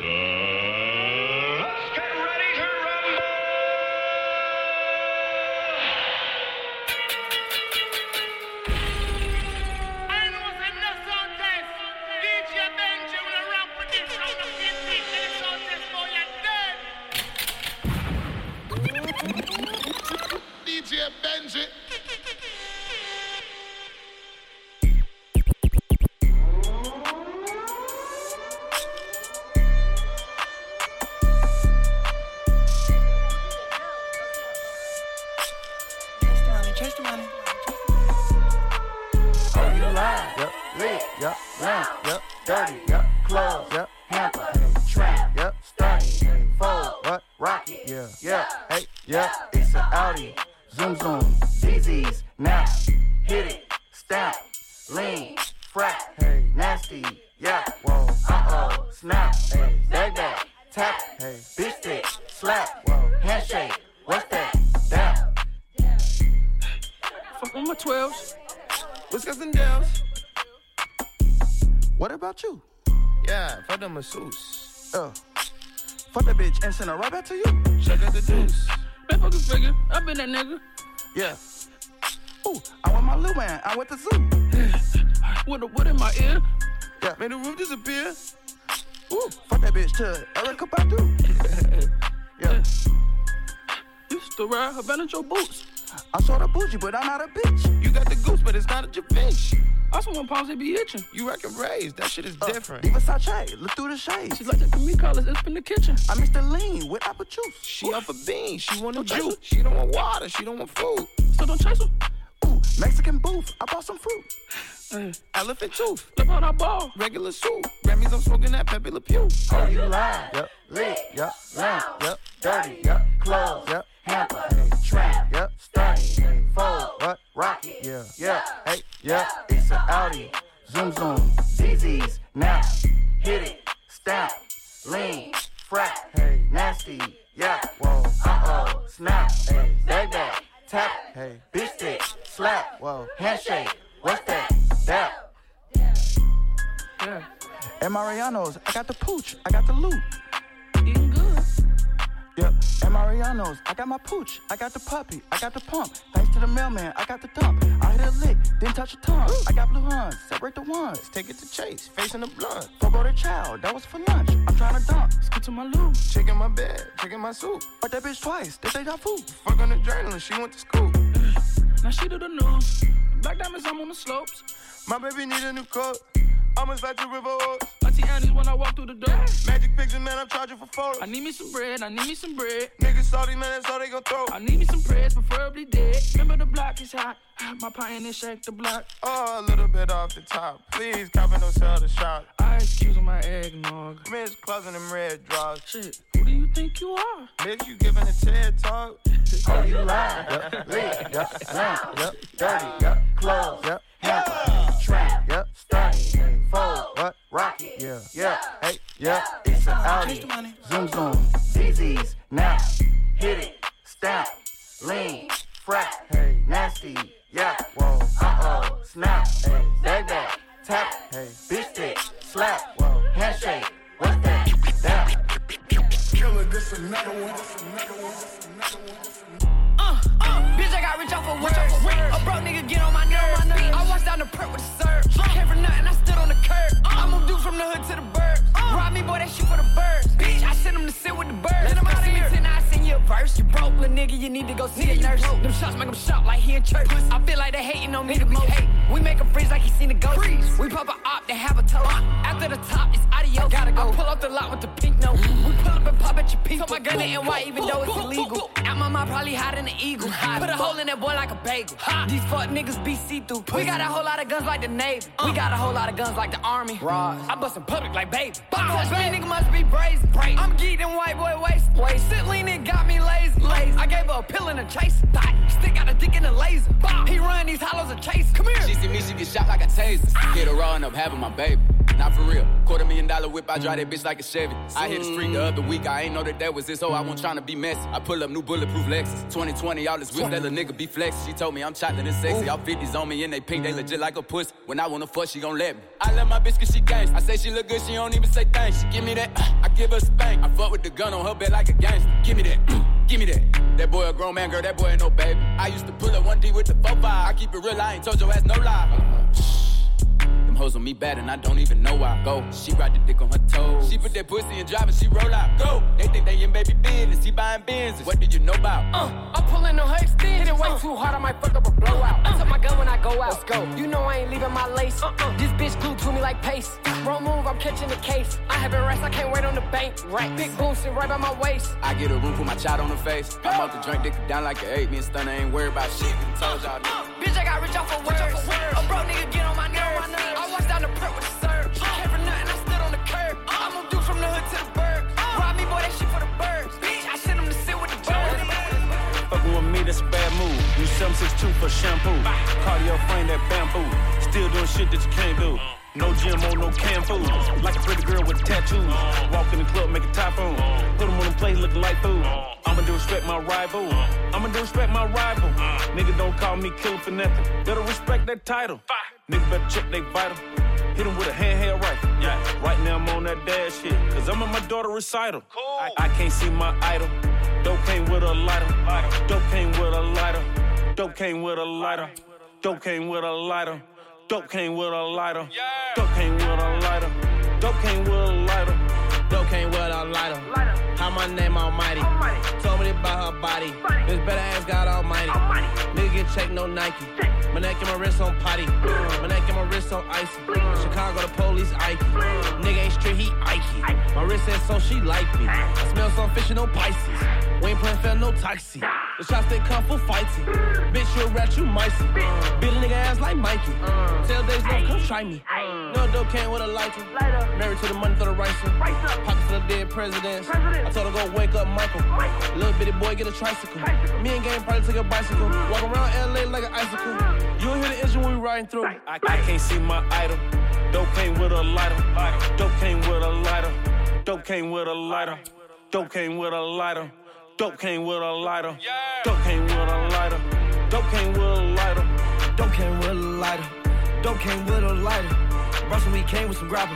let's they be itching. You reckon raised. That shit is Uh, different. Diva Sache, look through the shades. She's like that to me, colors. It's in the kitchen. I mixed the lean with apple juice. She up a bean. She want a juice. She don't want water. She don't want food. So don't chase her. Ooh, Mexican booth. I bought some fruit. Hey, elephant tooth. Look how I ball. Regular soup. Grammys, I'm smoking that Pepe Le Pew. Oh, you lying? Yep. Lit. Yep. Lamp. Yep. Dirty. Yep. Clothes. Yep. Hamper. Hey. Trap. Yep. Hey. Fold. What? Rocket. Yeah. Yeah. Hey. Yeah. It's an Audi. Zoom zoom. ZZ's. Now. Hit it. Stamp. Lean. Frat. Hey. Nasty. Yeah. Whoa. Uh oh. Snap. Hey. Bag bag. Tap. Hey. Bitch stick. Slap. Whoa. Handshake. What's that? That. Yeah. At Mariano's, I got the pooch, I got the loot. Eating good. Yep, at Mariano's, I got my pooch, I got the puppy, I got the pump. Thanks to the mailman, I got the dump. I hit a lick, didn't touch a tongue. I got blue huns, separate the ones. Take it to chase. Facing the blunt. Forgo the child, that was for lunch. I'm trying to dunk. Skip to my loo. Checking my bed. Checking my soup. Fuck that bitch twice, they say that food. Fuck on the journalist. She went to school. Now she do the news. Black diamonds, I'm on the slopes. My baby need a new coat. Almost like the river oaks. Auntie Annie's when I walk through the door. Magic picture, man, I'm charging for photos. I need me some bread, I need me some bread. Niggas salty, man, that's all they gon' throw. I need me some prayers, preferably dead. Remember the block is hot. My pioneer shake the block. Oh, a little bit off the top. Please, cover no sell the shop. I excuse my eggnog. Miss closing them red draws. Shit, who do you think you are? Bitch, you giving a TED talk. Oh, you lying? Yep, lit, yep, yep, dirty, yep, clothes, yep, hamper, trap, yep, stunty, hey, fold, what, rocket, yeah, yeah, hey, yeah, it's an Audi, zoom zoom, ZZ's, now, hit it, stamp, lean, frat, hey, nasty, yeah, whoa, uh-oh, snap, hey, bag bag, tap, hey, bitch stick, slap, whoa, handshake, what's that, down. Killer, this another one. This another one. This another one. Uh, uh, bitch, I got rich off of words. A broke nigga get on my nerves. I walked down the perk with a serve. Came from nothing, I stood on the curb. I'm a dude from the hood to the bird. Rob me, boy, that shit for the birds. Bitch, I sent him to sit with the birds. Let him out of here. I send you a verse. You broke, little nigga, you need to go see a nurse. Them shots make him shout like he in church. I feel like they hating on me the most. We make him freeze like he seen a ghost. We pop a op, they have a toe. After the top, it's adios. Gotta go. I pull up the lot with the pink note. We pull up and pop at your people. Put my gun in NY even though it's illegal. Out my mind probably hiding in the eagle. Put a mm. hole in that boy like a bagel. These fuck niggas be see through. We got a whole lot of guns like the Navy. We uh. got a whole lot of guns like the Army. I bust in public like baby. Touch me, nigga must be brazen. I'm geeked and white boy waist. Waist. Sit lean it got me lazy. lazy. I gave her a pill and a chase. Thought. Stick out a dick in a laser. He run these hollows and chase. Come here. She see me, she get shot like a taser. Get her and up having my baby. Not for real. Quarter million dollar whip, I drive that bitch like a Chevy. I hit the street the other week, I ain't know that that was this. so I wasn't trying to be messy. I pull up new bulletproof Lexus. 2020, all this whip, that little nigga be flex. She told me I'm chocolate and sexy. All 50s on me and they pink, they legit like a puss. When I wanna fuck, she gon' let me. I love my bitch cause she gangsta. I say she look good, she don't even say thanks. She give me that, uh, I give her spank. I fuck with the gun on her bed like a gangster. Give me that, give me that. That boy a grown man, girl, that boy ain't no baby. I used to pull up 1D with the 4-5. I keep it real, I ain't told your ass no lie. Uh. Them hoes on me bad and I don't even know why. Go, she ride the dick on her toes. She put that pussy in drive and she roll out. Go, they think they in baby business. He buying Benzes. What do you know about? Uh, I'm pulling on her extend. Hit it way uh, too hard, I might fuck up a blowout. I took my gun when I go out. Let's go. You know I ain't leaving my lace. Uh-uh. This bitch glued to me like paste. Wrong move, I'm catching the case. I have it rest, I can't wait on the bank. Right. Big boom sit right by my waist. I get a room for my child on the face. I'm out to drink, dick down like an eight. Me and Stunner ain't worried about shit. Told y'all. Uh, uh. Bitch, I got rich off of words. A broke nigga get on my nerves. I walked down the prep with a serve. Uh. Came for nothing, I stood on the curb. Uh. I'm a dude from the hood to the bird. Uh. Rob me, boy, that shit for the birds. Bitch, I sent him to sit with the birds. Fucking with me, that's a bad move. You 762 for shampoo. Cardio frame that bamboo. Still doing shit that you can't do. No gym on no canned food. Like a pretty girl with tattoos. Walk in the club, make a typhoon. Put them on the plate looking like food. I'ma do respect my rival. I'ma do respect my rival. Nigga don't call me killer for nothing. Better respect that title. Nigga better check they vital. Hit him with a handheld rifle. Yeah. Right now I'm on that dash shit. Cause I'm at my daughter recital. I, I can't see my idol. Dope came with a lighter. Dope came with a lighter. Dope came with a lighter. Dope came with a lighter. Dope came with a lighter. Dope came with a lighter. Dope came with a lighter. Dope came with a lighter. How my name almighty. Told me about her body. This better ask God almighty. Nigga get checked, no Nike. My neck and my wrist on potty. My neck and my wrist on icy. Chicago, the police Ike. Nigga ain't straight, he Ike. My wrist says so she like me. I smell some fish and no Pisces. We ain't playing fair, no taxi. The shots they come for fighting. Bitch, you a rat, you micey. Beat a nigga ass like Mikey. Tell days love, come try me. No dope came with a lighter. Married to the money, throw the rice in. Pockets of dead presidents. I told her go wake up Michael. Little boy get a tricycle. Me and game probably take a bicycle. Walk around LA like an icicle. You'll hear the engine when we riding through. I, I can't see my idol. Dope came with a lighter. Dope came with a lighter. Dope came with a lighter. Dope came with a lighter. Dope came with a lighter. Dope came with a lighter. Dope came with a lighter. Dope came with a lighter. Dope came with a lighter. Russell we came with some grabber.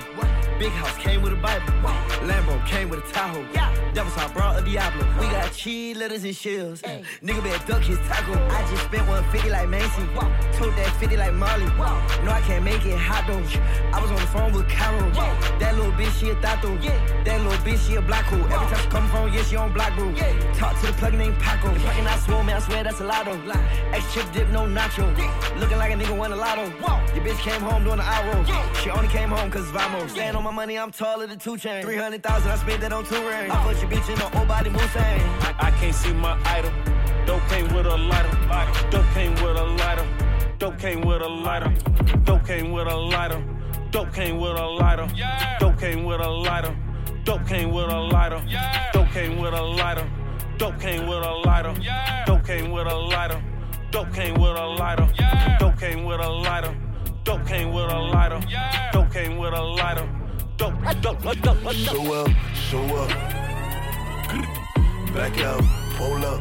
Big house came with a Bible. Lambo came with a Tahoe. Devil's Heart brought a Diablo. We got cheese, lettuce, and shells. Nigga better duck his taco. I just spent 150 like Macy. Took that 50 like Molly. No, I can't make it hot though. I was on the phone with Carol. That little bitch, she a tato. That little bitch, she a black hole. Every time she come from, yeah, she on black bro. Talk to the plug named Paco. Fucking I swore, man, I swear that's a lotto. Extra chip dip, no nacho. Looking like a nigga won a lotto. Your bitch came home doing the hour. She only came home cause Vamos. Stand on my money, I'm taller than two chains. 300,000, I spent that on two rings. I put your bitch in the old body Mustang. I, I can't see my idol. Dope came with a lighter. Dope came with a lighter. Dope came with a lighter. Dope came with a lighter. Dope came with a lighter. Dope came with a lighter. Dope came with a lighter. Dope came with a lighter. Dope came with a lighter. Dope came with a lighter. Dope came with a lighter. Dope came with a lighter. Dope came with a lighter. Dope came with a lighter. Show up, show up. Back out, pull up.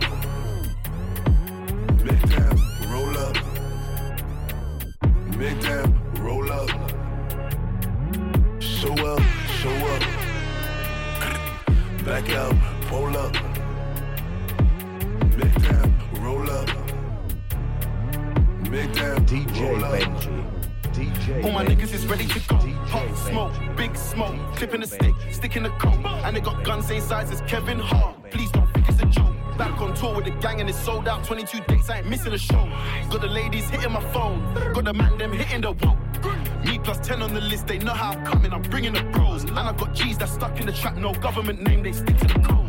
Big down, roll up. Big down, roll up. Show up, show up. Back out, pull up. Big down, roll up. Big down, DJ roll up. Benji. DJ All my niggas is ready to go. Hot smoke, big smoke, clipping the stick, sticking the coat. And they got guns same size as Kevin Hart. Please don't think it's a joke. Back on tour with the gang and it's sold out. 22 dates, I ain't missing a show. Got the ladies hitting my phone, got the man them hitting the wall. Me plus 10 on the list, they know how I'm coming, I'm bringing the bros. And I've got G's that's stuck in the trap, no government name, they stick to the code.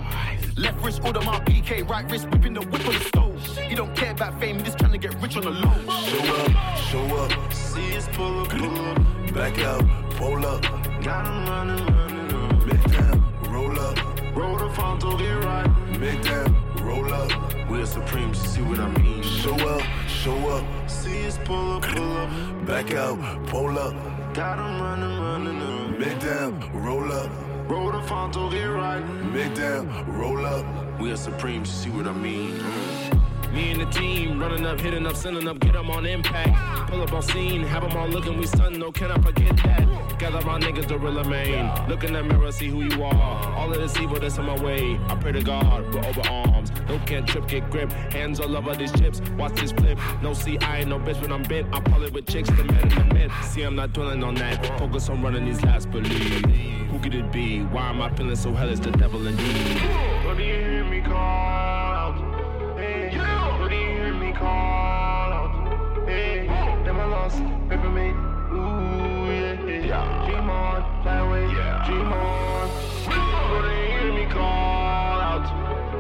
Left wrist, order my BK, right wrist, whipping the whip on the stove. He don't care about fame, you just trying to get rich on the low. Show up, show up. See us pull up, pull up. Back out, pull up. Got 'em running, running, running. Big down, roll up. Roll the phone to get right. Big down, roll up. We're supreme, see what I mean. Show up, show up. See us pull up, pull up. Back out, pull up. Got 'em running, running, running. Big down, roll up. Roll the Fonto, get right. Big down, roll up. We are supreme, see what I mean? Me and the team running up, hitting up, sending up, get them on impact. Pull up on scene, have them all looking, we stun, no, can I forget that? Gather my niggas, the real main. Look in the mirror, see who you are. All of this evil that's in my way. I pray to God, we're over arms. No can't trip, get grip. Hands all over these chips, watch this flip. No, see, I ain't no bitch when I'm bent. I pull it with chicks, the man in the myth. See, I'm not dwelling on that. Focus on running these last believe. Who could it be? Why am I feeling so hellish? The devil indeed. Do you hear me call them for me. Ooh, yeah, yeah. Dream on, fly away, dream on. Do you hear me call out?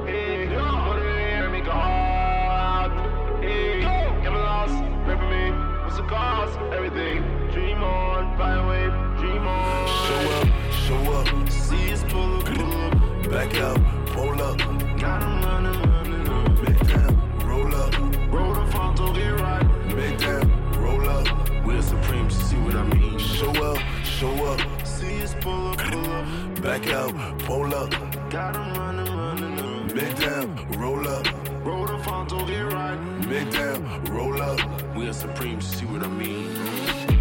Hey, what do you hear me call out? Hey, them I lost, pay for me. What's the cost? Everything. Dream on, fly away, dream on. Show up, show up. See us pull up, pull up. Back out, pull up. Got 'em running, running, running. Show up. See us pull up, pull up. Back out, pull up. Got 'em running, running, running. Big down, roll up. Roll the Fonto, get right. Big down, roll up. We are supreme, see what I mean?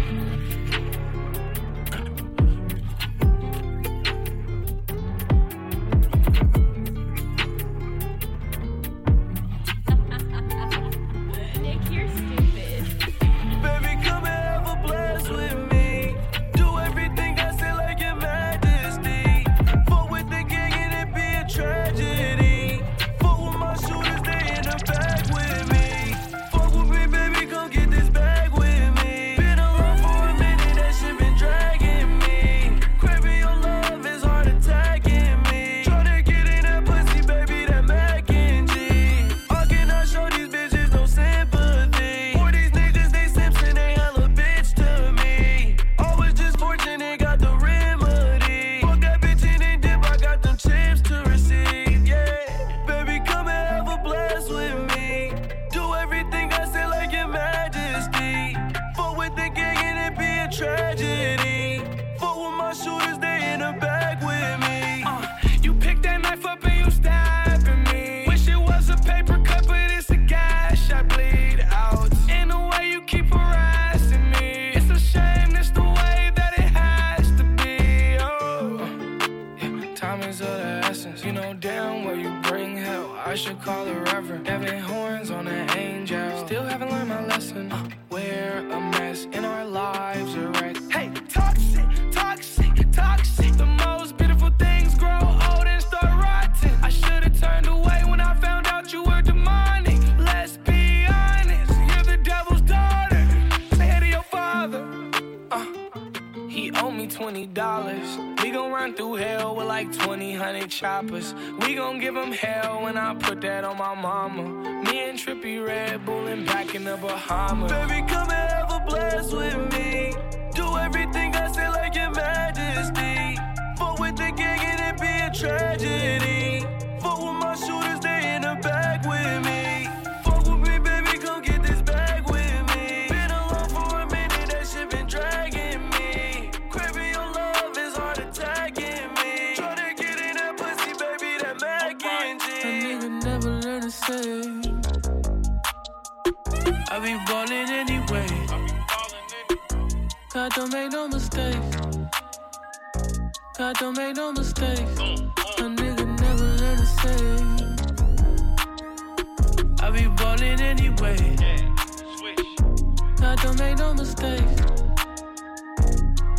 Don't make no mistakes.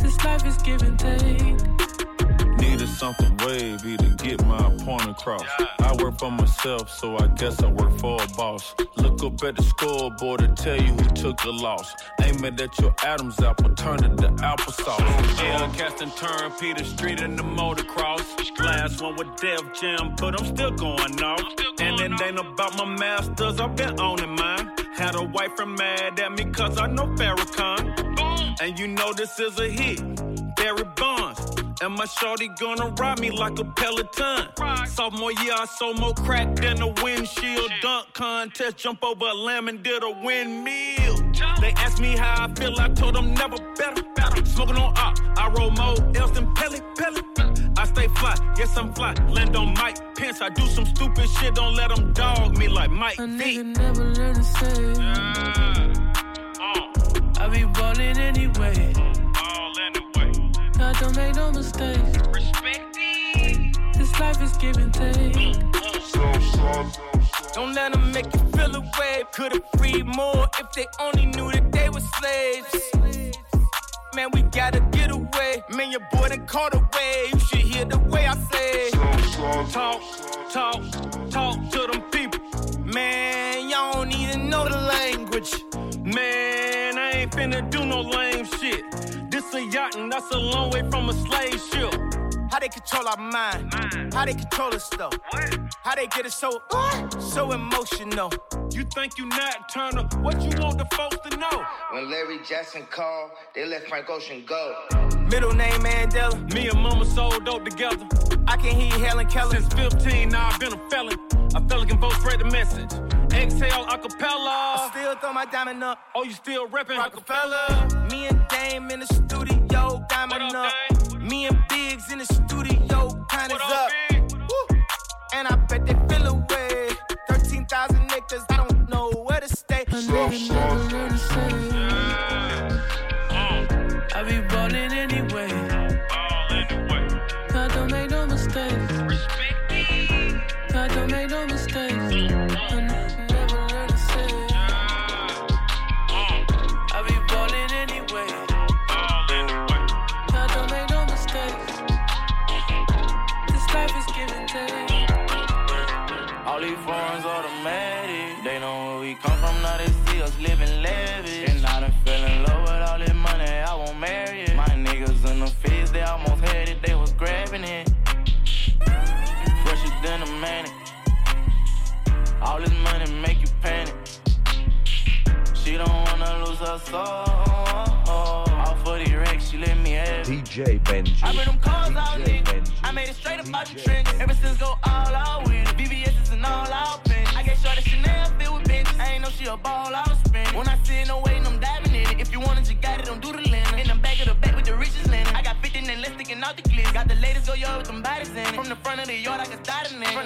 This life is give and take. Needed something wavy to get my point across. I work for myself, so I guess I work for a boss. Look up at the scoreboard to tell you who took the loss. Aiming at your Adam's apple, turn it to applesauce. Yeah, casting turn Peter Street in the motocross. Last one with Def Jam, but I'm still going off. And it ain't about my masters, I've been owning mine. Had a wife from mad at me cause I know Farrakhan. And you know this is a hit. Barry Bonds. And my shorty gonna ride me like a Peloton. Sophomore year, I sold more crack than a windshield. Dunk contest, jump over a lamb and did a windmill. They asked me how I feel, I told them never better, better. Smoking on up, I roll more else than Pelé, Pelé. I stay fly, yes I'm fly. Land on Mike Pence, I do some stupid shit, don't let them dog me like Mike A nigga never learn to say. Uh. I be ballin' anyway. God don't make no mistakes. This life is give and take. Don't let them make you feel away. Could've freed more if they only knew that they were slaves. Man, we gotta get away. Man, your boy done caught away. You should hear the way I say. Talk, talk, talk to them people. Man, y'all don't even know the language. Man, I ain't finna do no lame shit. This a yacht and that's a long way from a slave ship. How they control our mind? How they control us though? How they get us so so emotional? You think you Nat Turner? What you want the folks to know? When Larry Jackson called, they let Frank Ocean go. Middle name Mandela. Me and Mama sold dope together. I can hear Helen Keller. Since 15, now I've been a felon. A felon can both spread the message. Exhale acapella. I still throw my diamond up. Oh, you still reppin' Rockefeller. Me and Dame in the studio, diamond up. Me and Biggs in the studio, time is up. And I bet they feel away. 13,000 acres, I don't know where to stay. A nigga never learn come from,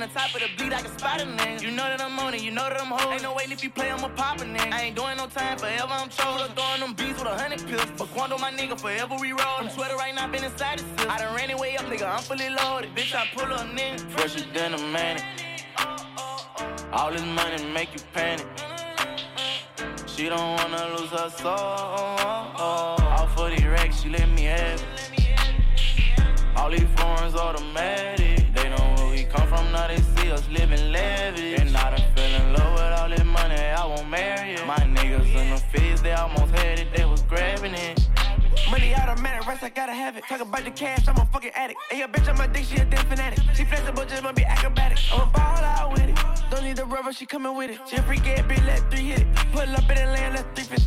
in. Top of the bleed, I can spot it in. You know that I'm on it, you know that I'm holding. Ain't no waiting if you play, I'ma pop. I ain't doing no time forever, I'm chosen. Throwing them beats with a hundred pills. But Quando, my nigga, forever we roll. I'm sweater right now, been inside the seal. I done ran it way up, nigga, I'm fully loaded. Bitch, I pull up, nigga. Fresher than a manic. All this money make you panic. She don't wanna lose her soul. All for the racks, she let me have it. All these foreigns automatic. They know where we come from, now us living lavish. And I done fell in love with all this money, I won't marry it. My niggas in the fields, they almost had it, they was grabbing it. Money automatic, rest I gotta have it. Talk about the cash, I'm a fucking addict. And your bitch on my dick, she a damn fanatic. She flexible, just wanna be acrobatic. I'ma ball out with it. Don't need the rubber, she coming with it. She a freak ass bitch, let three hit it. Pull up in the land, let three fish.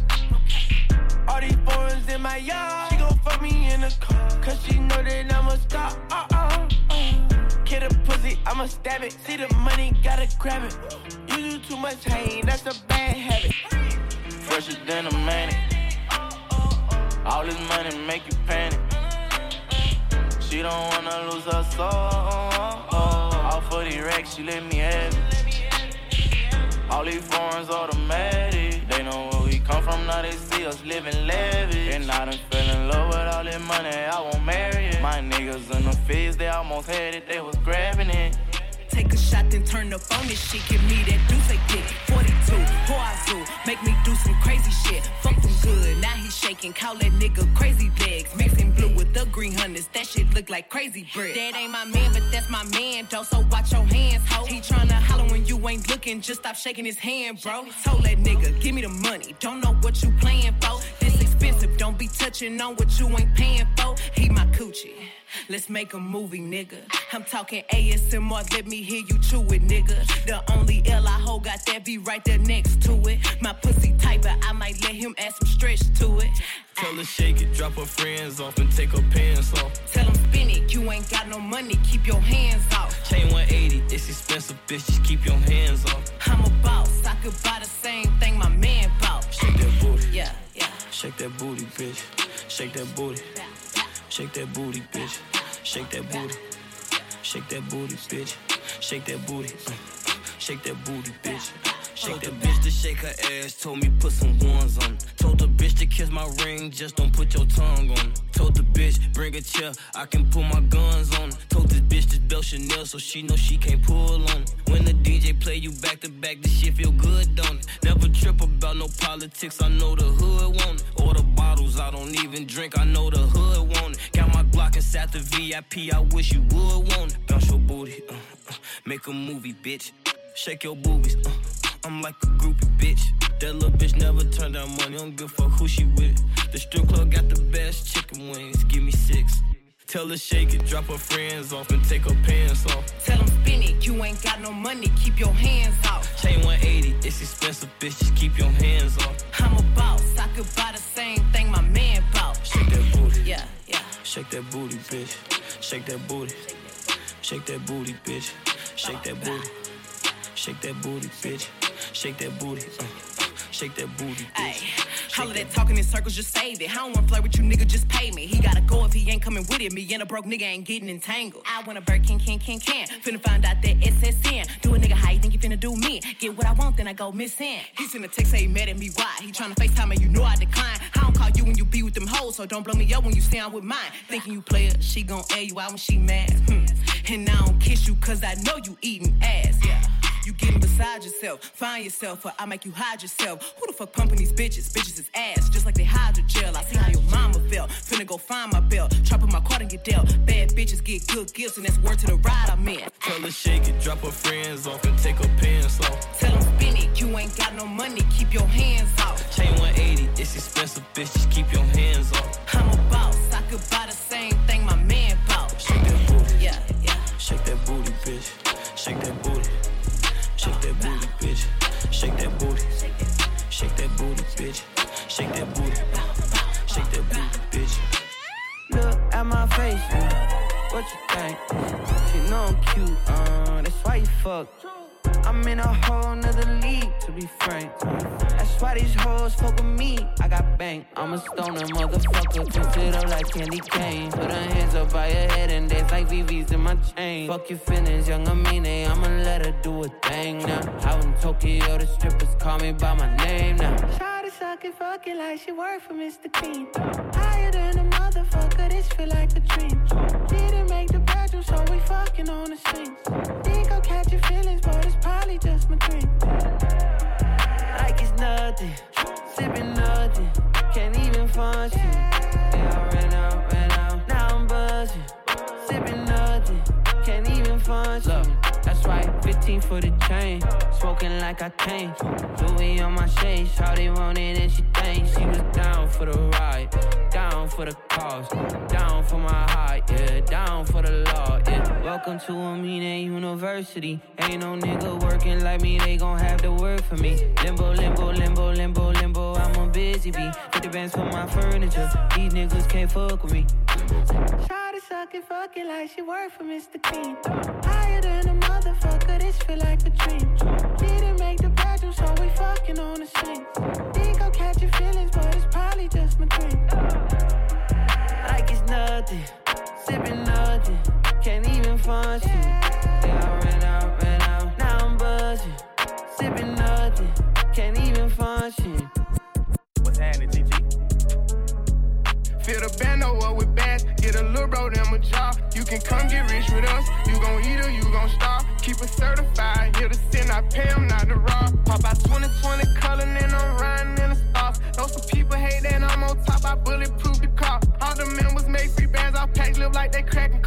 All these foreigns in my yard. She gon' fuck me in the car. Cause she know that I'm a star. Uh uh. uh. Kid a I'ma stab it. See the money, gotta grab it. You do too much hate, that's a bad habit. Fresher than a manic. All this money make you panic. She don't wanna lose her soul. All for the racks, she let me have it. All these foreigns automatic. They know come from, now they see us living lavish. And I done fell in love with all this money, I won't marry it. My niggas in the fields, they almost had it, they was grabbing it. Take a shot, then turn up on this shit. Give me that they dick. 42, Hoazoo, make me do some crazy shit. Fuck them good, now he shaking. Call that nigga crazy legs. Mixing blue with the green hunters, that shit look like crazy bread. That ain't my man, but that's my man, though. So watch your hands, ho. He tryna holler when you ain't looking, just stop shaking his hand, bro. Told that nigga, give me the money. Don't know what you playing for. This expensive, don't be touching on what you ain't paying for. He my coochie. Let's make a movie, nigga. I'm talking ASMR, let me hear you chew it, nigga. The only L I hold got that be right there next to it. My pussy tight, but I might let him add some stretch to it. Tell her shake it, drop her friends off and take her pants off. Tell him spin it, you ain't got no money, keep your hands off. Chain 180, it's expensive, bitch, just keep your hands off. I'm a boss, I could buy the same thing my man bought. Shake that booty. Yeah, yeah. Shake that booty, bitch. Shake that booty. Shake that booty, bitch. Shake that booty. Shake that booty, bitch. Shake that booty. Shake that booty, bitch. Shake the bitch to shake her ass. Told me put some ones on. Told the bitch to kiss my ring. Just don't put your tongue on. Told the bitch bring a chair. I can pull my guns on. Told this bitch this belt Chanel so she know she can't pull on. When the DJ play you back to back, this shit feel good, don't it? Never trip about no politics. I know the hood want it. All the bottles I don't even drink. I know the hood want it. Got my Glock inside the VIP. I wish you would want it. Bounce your booty. Uh, uh, make a movie, bitch. Shake your boobies. Uh, I'm like a groupie, bitch. That little bitch never turned down money. Don't give a fuck who she with. The strip club got the best chicken wings. Give me six. Tell her shake it, drop her friends off and take her pants off. Tell them spin it, you ain't got no money, keep your hands off. Chain 180, it's expensive, bitch. Just keep your hands off. I'm a boss, I could buy the same thing my man bought. Shake that booty. Yeah, yeah. Shake that booty, bitch. Shake that booty. Shake that booty, bitch. Shake that booty. Shake that booty, bitch. Shake that booty. Uh, shake that booty, bitch. All of that talking in circles, just save it. I don't wanna flirt with you, nigga, just pay me. He gotta go if he ain't coming with it. Me and a broke nigga ain't getting entangled. I wanna Birkin, can, can, can. Can. Finna find out that SSN. Do a nigga how you think you finna do me? Get what I want, then I go missing. He send a text, say he mad at me, why? He tryna FaceTime and you know I decline. I don't call you when you be with them hoes, so don't blow me up when you sound with mine. Thinking you player, she gon' air you out when she mad. Hmm. And I don't kiss you cause I know you eating ass. Yeah. You getting beside yourself, find yourself, or I make you hide yourself. Who the fuck pumping these bitches? Bitches is ass, just like they hydrogel. I see how your mama felt. Finna go find my belt, trap in my card and get dealt. Bad bitches get good gifts, and that's word to the ride I'm in. Tell her shake it, drop her friends off and take her pants off. Tell them spin it, you ain't got no money, keep your hands off. Chain 180, it's expensive, bitch. Just keep your hands off. I'm a boss, I could buy the same thing my man bought. Shake that booty. Yeah, yeah. Shake that booty, bitch. Shake that booty. My face, man. What you think? She know I'm cute, uh, that's why you fuck. I'm in a whole nother league, to be frank. That's why these hoes fuck with me. I got bank. I'm a stoner motherfucker, twist it up like candy cane. Put her hands up by her head and dance like VV's in my chain. Fuck your feelings, young Amine. I'ma let her do a thing now. Out in Tokyo, the strippers call me by my name now. Shawty suckin', fucking like she work for Mr. Clean. Higher than a motherfucker, this feel like a dream. Didn't make the bedroom, so we fucking on the streets. Think I'll catch your feelings, but it's probably just my dream. Like it's nothing, sipping nothing, can't even function. Yeah, I ran out, ran out, now I'm buzzing. Sipping nothing, can't even function. Look, right, 15 for the chain, smoking like I came. Louis on my shade, Shawty wanted and she thinks she was down for the ride, down for the cause, down for my heart, yeah, down for the law, yeah. Welcome to Amina University. Ain't no nigga working like me, they gon' have to work for me. Limbo, limbo, limbo, limbo, limbo, I'm a busy bee. 50 bands for my furniture, these niggas can't fuck with me. try to Shawty suckin', fucking like she work for Mr. Clean. Higher than a motherfucker, this feel like a dream. Didn't make the bedroom, so we fucking on the streets. Think I'll catch your feelings, but it's probably just my dream. Like it's nothing, sipping nothing, can't even function. Yeah, I ran out, ran out, now I'm buzzing. Sipping nothing, can't even function. What's happening, TT? Fill the bando up with bags, get a little bro them a job. You can come get rich with us, you gon' eat or you gon' starve. Keep it certified, here to sin, I pay them not to rob. Pop out 2020 color, and I'm riding in the stars. Know some people hate that I'm on top, I bulletproof the car. All the members make free bands, I pack live like they cracking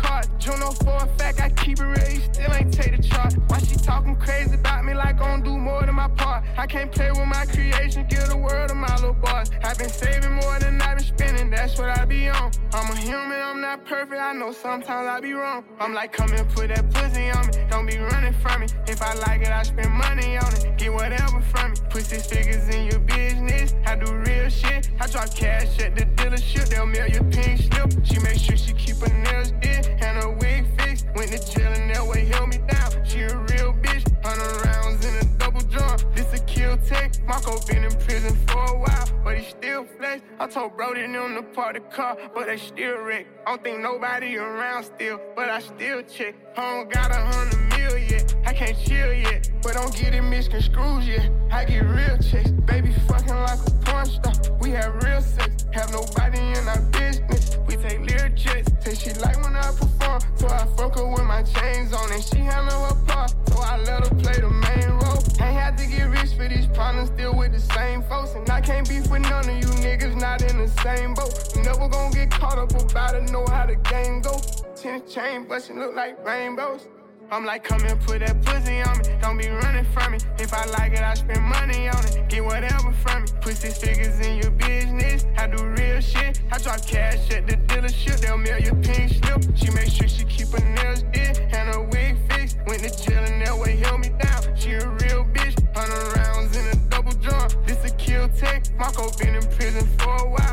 cards. Juno for a fact, I keep it real, you still ain't take the chart. Why she talking crazy about me like I don't do more than my part? I can't play with my creation, give the world to my little boss. I've been saving more than I've been spending, that's what I be on. I'm a human, I'm not perfect, I know sometimes I be wrong. I'm like, come and put that pussy on me, don't be running from me. If I like it, I spend money on it, get whatever from me. Put six figures in your business, I do real shit. I drop cash at the dealership, they'll mail your pink slip. She make sure she keep her nails did and her wig fixed. Went to jail and that way held me down. She a real bitch, hundred rounds in a double drum. This a Kel-Tec. Marco been in prison for a while, but he still flex. I told Brody and them to park the car, but they still wreck. I don't think nobody around still, but I still check. I don't got a hundred mil yet, I can't chill yet. But don't get it misconstrued yet, I get real checks. Baby fucking like a porn star, we have real sex. Have nobody in our business, take lyric checks. Say she like when I perform, so I fuck her with my chains on. And she handle her part, so I let her play the main role. Ain't had to get rich for these problems, still with the same folks. And I can't beef with none of you niggas, not in the same boat. You never gonna get caught up about it, know how the game go. Ten chain bustin' look like rainbows. I'm like, come and put that pussy on me. Don't be running from me. If I like it, I spend money on it. Get whatever from me. Put six figures in your business. I do real shit. I drop cash at the dealership. They'll mail you pink slip. She make sure she keep her nails did and her wig fixed. Went to jail and that way held me down. She a real bitch. Hundred rounds in a double drum. This a Kel-Tec. Marco been in prison for a while,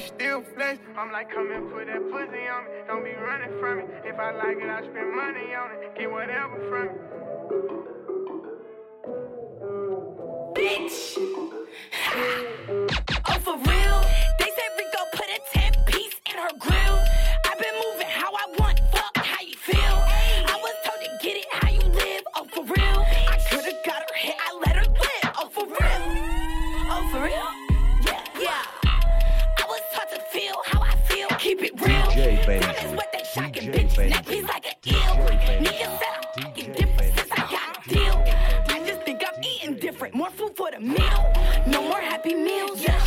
still flex. I'm like, come and put that pussy on me. Don't be running from me. If I like it, I spend money on it. Get whatever from me. Bitch. oh, for real? They said Rico put a 10 piece in her grill. Shocking DJ bitches. That piece like an eel. Niggas said I'm fucking different since I got deal. I just think I'm eating different. More food for the meal. No more happy meals. Just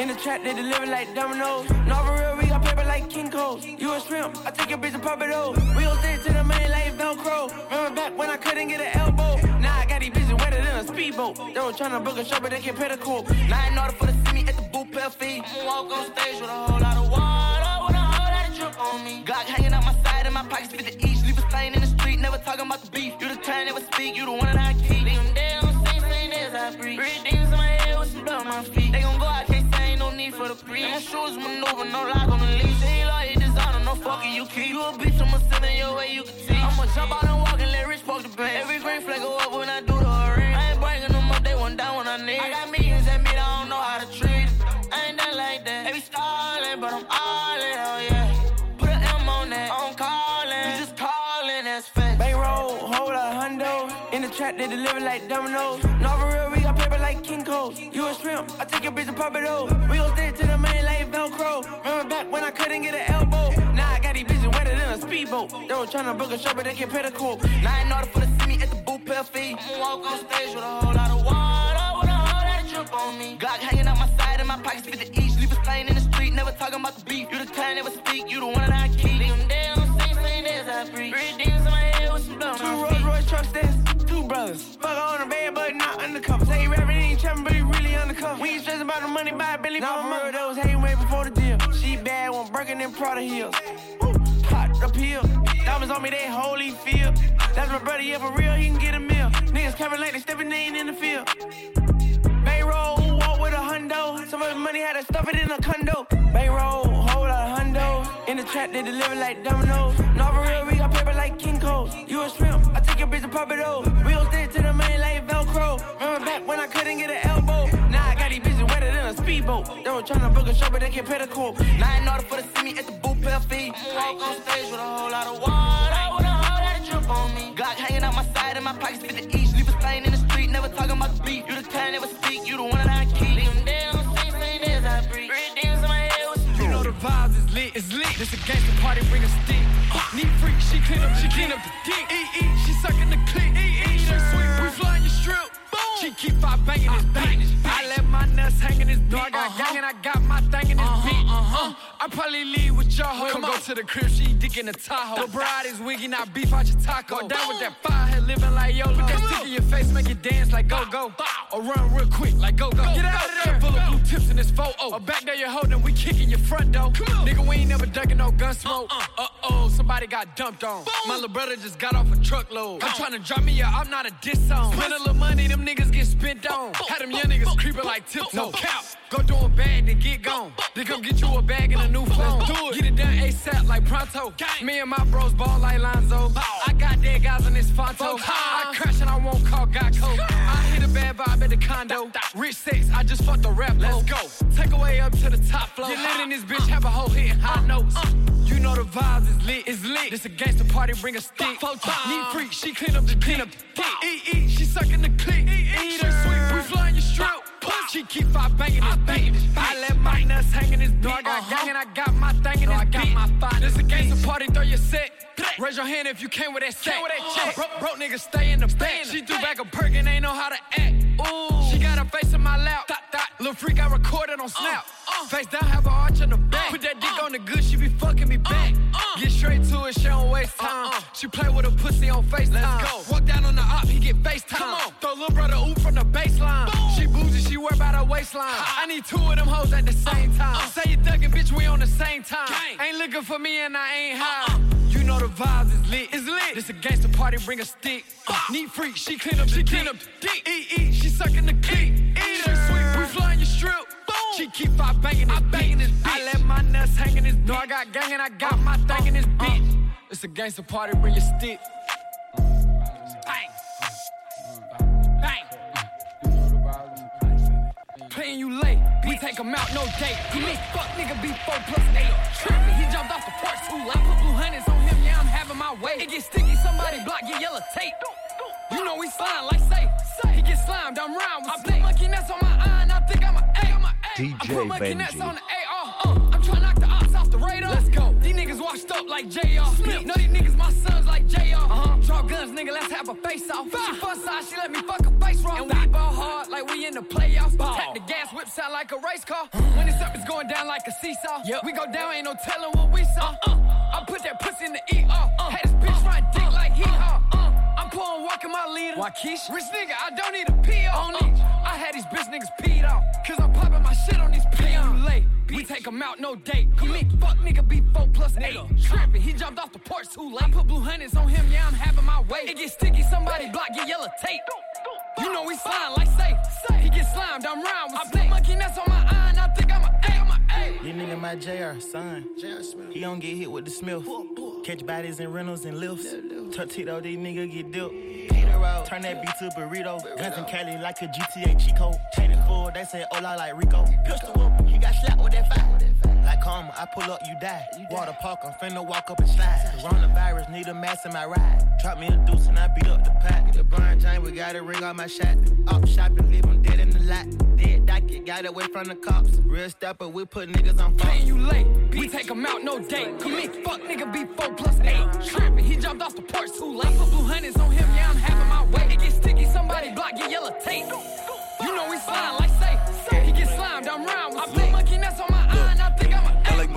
In the trap, they deliver like dominoes. No, for real, we got paper like King Cole. You a shrimp, I take your bitch and pop it over. We gon' stick to the money like Velcro. Remember back when I couldn't get an elbow? Now I got these bitches wetter than a speedboat. They were tryna book a show, but they can't pay the court. Now in order for to see me at the booth, pale fee. I'ma walk on stage with a whole lot of water. With a whole lot of drip on me. Glock hanging out my side and my pockets 50 each. Leave a stain in the street, never talking about the beef. You the turn, never speak, you the one that I keep. Leave them dead on same as I breathe. My shoes maneuver, no lock on the leash. Ain't loyal, designer, no fucking you keep. You a bitch, I'ma send in your way, you can teach. I'ma jump out and walk and let Rich poke the bank. Every green flag go up when I do the ring. I ain't bringing them up, they want down when I need. I got millions that mean I don't know how to treat it. I ain't that like that. They be but I'm all in, oh yeah. Put an M on that, I'm calling. You just calling, that's fact. Bankroll, hold a hundo. In the trap, they deliver like dominoes. No, for real, we got paper like King Cole. You a shrimp, I take your bitch and pop it over. We gon' stick to the money like Velcro. Remember back when I couldn't get an elbow? Now I got these bitches wetter than a speedboat. They were tryna book a show, but they can't pay the court. Now in order for to see me at the boot pale fee. Walk on stage with a whole lot of water. With a whole lot of drip on me. Glock hanging out my side and my pockets 50 each. Leave a stain in the street, never talking about the beef. You the kind, never speak, you the one that I keep. Leave them dead on the same, same as I breathe. Red demons in my head with some blood feet. Two Rolls Royce trucks, that's brothers. Fuck on the bed, but not undercover. Say he rapping, ain't trapping, but he really undercover. We ain't stressing about the money, buy a Billy nah, for real, that was hating way before the deal. She bad, one breaking in Prada heels. Hot appeal. Diamonds on me, they holy feel. That's my brother, yeah, for real, he can get a meal. Niggas coming like they stepping in in the field. So much money, had to stuff it in a condo. Bankroll, whole lot of hundo. In the trap, they deliver like dominoes. No, for real, we got paper like King Cole. You a shrimp, I take your bitch and pop it over. Real stick to the main like Velcro. Remember back when I couldn't get an elbow? Now I got these bitches wetter than a speedboat. They were tryna book a show, but they can't pay the quote. Now in order for to see me at the boot pay a. Walk on stage with a whole lot of water. With a whole lot of drip on me. Glock hanging out my side and my pockets 50 each. Leave a stain in the street, never talking about the beat. You the kind never speak, vibes is lit, it's lit. This a gangster party, bring a stick. Need freak, she clean up, she clean up the dick. She sucking the click. Eat, she sweet, we flying your strip. Boom. She keep five banging this uh-huh. bitch. I let my nuts hang in this door. I got uh-huh. gang and I got my thing in this beat. Uh-huh. uh-huh. Uh, I probably leave with your hoe. Come go to the crib, she dick in the Tahoe. The bride is wiggy, not beef out your taco. Down with that fire head, living like YOLO. Put that stick in your face, make it dance like go go. Or run real quick like go go. Get out of there. Full of blue tips in this photo. Or back there you're holding, we kicking your front door. Nigga, we ain't never ducking no gun smoke. Uh oh, somebody got dumped on. My little brother just got off a truckload. I'm trying to drop me a, I'm not a diss song. Spend a little money, them niggas get spent on. Had them young niggas creeping like tiptoe. No cap. Go do a bag, then get gone. They come get you a bag and a new phone. Get it done ASAP like pronto. Me and my bros ball like Lonzo. I got dead guys on this Fonto. I crash and I won't call Geico. I hit a bad vibe at the condo. Rich sex, I just fucked the rap. Let's go. Take away up to the top floor. Get lit in this bitch, uh, have a whole hit high uh, notes. Uh. You know the vibes is lit, it's lit. This a gangster party, bring a stick. Four times. Need freak, she clean up the clean up. Eat, eat, she sucking the click. Eat her sweet, we flying your strip. She keep five banging this banging this I let my nuts hang in this door. I got gang and I got my thing in this I got my fine. This a gangster party, throw your set. Raise your hand if you came with that set. Uh, broke, broke niggas stay in the back. She threw back a perk and ain't know how to act. Ooh, she got her face in my lap. Dot, dot. Little freak, I recorded on uh, Snap. Uh. Face down, have her arch on the back. Put that dick on the good, she be fucking me back. Get straight to it, she don't waste time. She play with a pussy on FaceTime. Let's go. Walk down on the op, he get FaceTime. Come on. Throw little brother oop from the baseline. She bougie, she about her waistline. I need two of them hoes at the uh-uh. same time. Say you thuggin', bitch, we on the same time. Ain't looking for me and I ain't high. Uh-uh. You know the vibes is lit. It's lit. This a gangster party, bring a stick. Need freak, she clean up, she clean up. Eat, eat, she sucking the click. Eat her sweet, we flying your strip. She keep on banging this banging this bitch. I let my nuts hang in this door. I got gang and I got uh, my thing in this uh, bitch. Uh. It's a gangster party, bring your stick. Bang. Playing you late, we take him out, no date. He make fuck nigga be four plus eight. Tripping, he jumped off the porch too late. Put blue hundreds on him, yeah, I'm having my way. It get sticky, somebody block, get yellow tape. You know we slime like say, he get slimed, I'm round with I put monkey nuts on my eye, and I think I'm a A. I'm a A. I DJ put monkey nuts Benji. on the AR. Uh, I'm trying to niggas washed up like JR. Smith. No, these niggas my sons like JR. Uh-huh. Draw guns, nigga, let's have a face off. She fun side, she let me fuck her face wrong. And we ball hard like we in the playoffs. Tap the gas, whip sound like a race car. when it's up, it's going down like a seesaw. We go down, ain't no telling what we saw. Uh, I put that pussy in the ER. Uh, had this bitch ride dick like hee haw. Uh, I'm pouring walking my leader. Wakish. Rich nigga, I don't need a PR. Only I had these bitch niggas peed off. Cause I'm popping my shit on these peons. Late. We take him out, no date. Commit, fuck nigga, be four plus plus eight. Trippin', he jumped off the porch too late. I put blue hundreds on him, yeah, I'm having my way. It get sticky, somebody block, get yellow tape. You know we slime like say. He get slimed, I'm round with I put monkey nuts on my eye, and I think I'm a This nigga my JR, son. He don't get hit with the Smith. Catch bodies in rentals and lifts. Tuxedo, these nigga get dipped. Turn that beat to burrito. Guns in Cali like a GTA Chico. Chain it full, they say hola like Rico. Pistol whoop, he got slapped with that fire. Like karma, I pull up, you die. Water park, I'm finna walk up and slide. Coronavirus, need a mask in my ride. Drop me a deuce and I beat up the pack. The Brian James, we gotta ring on my shot. Up shopping, leave 'em dead in the lot. Dead docket, got away from the cops. Real stepper, we put niggas on phone. Playing you late, we take him out, no date. Commit, fuck nigga, be four plus eight. Trippin', he jumped off the porch too late. Put blue hundreds on him, yeah, I'm having my way. It get sticky, somebody block, get yellow tape. You know we slime like say. He get slimed, I'm round with I put monkey nuts on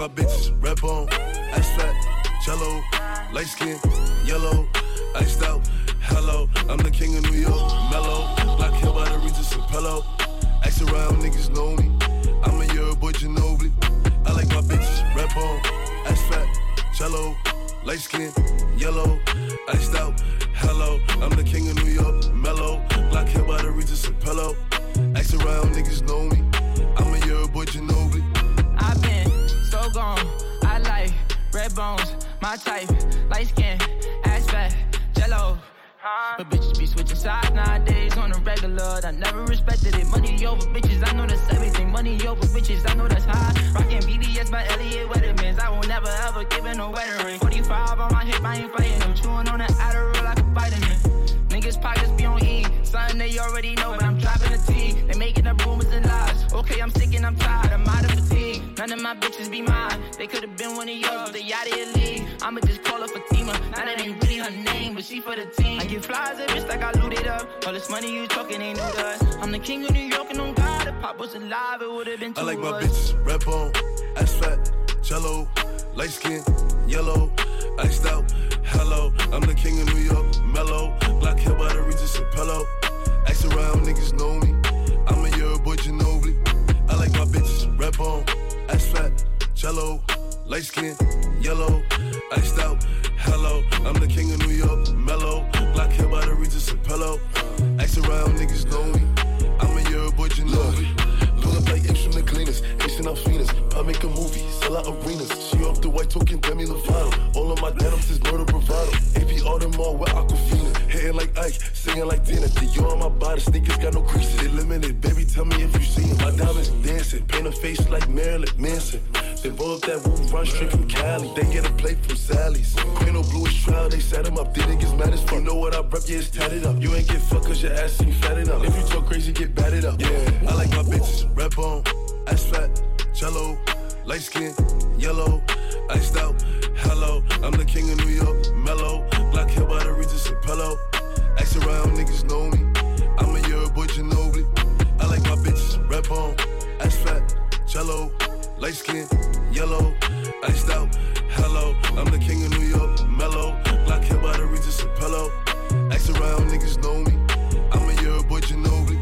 my bitches red bone, ice fat, jello, light skin, yellow, iced out. Hello, I'm the king of New York, mellow. Black hair by the Regis and pillow. Ask around, niggas know me. I'm a year boy Ginobili. I like my bitches red bone, ice fat, jello, light skin, yellow, iced out. Hello, I'm the king of New York, mellow. Black hair by the Regis and pillow. Ask around, niggas know me. I'm a year Ginobili. I've been so gone. I like red bones, my type, light skin, ass fat, jello. But bitches be switching sides nowadays on the regular. I never respected it. Money over bitches, I know that's everything. Money over bitches, I know that's high. Rockin' BBS by Elliot Weathermans. I will never ever give in a wedding ring. 45 on my hip, I ain't fighting them. Chewing on that Adderall like a vitamin. Niggas pockets be on E. Something they already know, but I'm driving a T. They making up rumors and lies. Okay, I'm sick and I'm tired. I'm out of. None of my bitches be mine. They could've been one of yours, but they out of your league. I'ma just call her Fatima. Now that ain't really her name, but she for the team. I get flies at bitch like I looted up. All this money you talking ain't new to. I'm the king of New York and on God. If Pop was alive, it would've been two I like my us. bitches red bone, ass fat, jello, light skin, yellow, iced out. Hello, I'm the king of New York, mellow. Black hair by the Regis pillow. Ask around, niggas know me. I'm a year boy Ginobili. I like my bitches red bone, ass fat, jello, light skin, yellow, iced out. Hello, I'm the king of New York, mellow. Black hair by the Regis and pillow. Ask around, niggas know me. I'm a year boy Ginobili. Pull up like apes from the cleaners, Asian Alfinas. I make a movie, sell out arenas. She off the white token, Demi Lovato. All of my denims is murder bravado. AP Audemars with Aquafina. Hitting like Ike, singing like Tina. Dior on my body, sneakers got no creases. They limited, baby, tell me if you see 'em. Paint a face like Marilyn Manson. Up that roof, run straight from Cali. They get a plate from Sally's. Queen of bluish trial, they set him up. Then niggas mad as fuck. You know what I rep, yeah, it's tatted up. You ain't get fucked cause your ass ain't fat enough. If you talk crazy, get batted up. Yeah, I like my bitches red bone, ass fat, jello, light skin, yellow, iced out. Hello, I'm the king of New York, mellow. Black hair by the Regis and pillow. Ask around, niggas know me. Ass fat, jello, light skin, yellow, iced out. Hello, I'm the king of New York, mellow. Black hair by the Regis and pillow. Ask around, niggas know me. I'm a year boy Ginobili.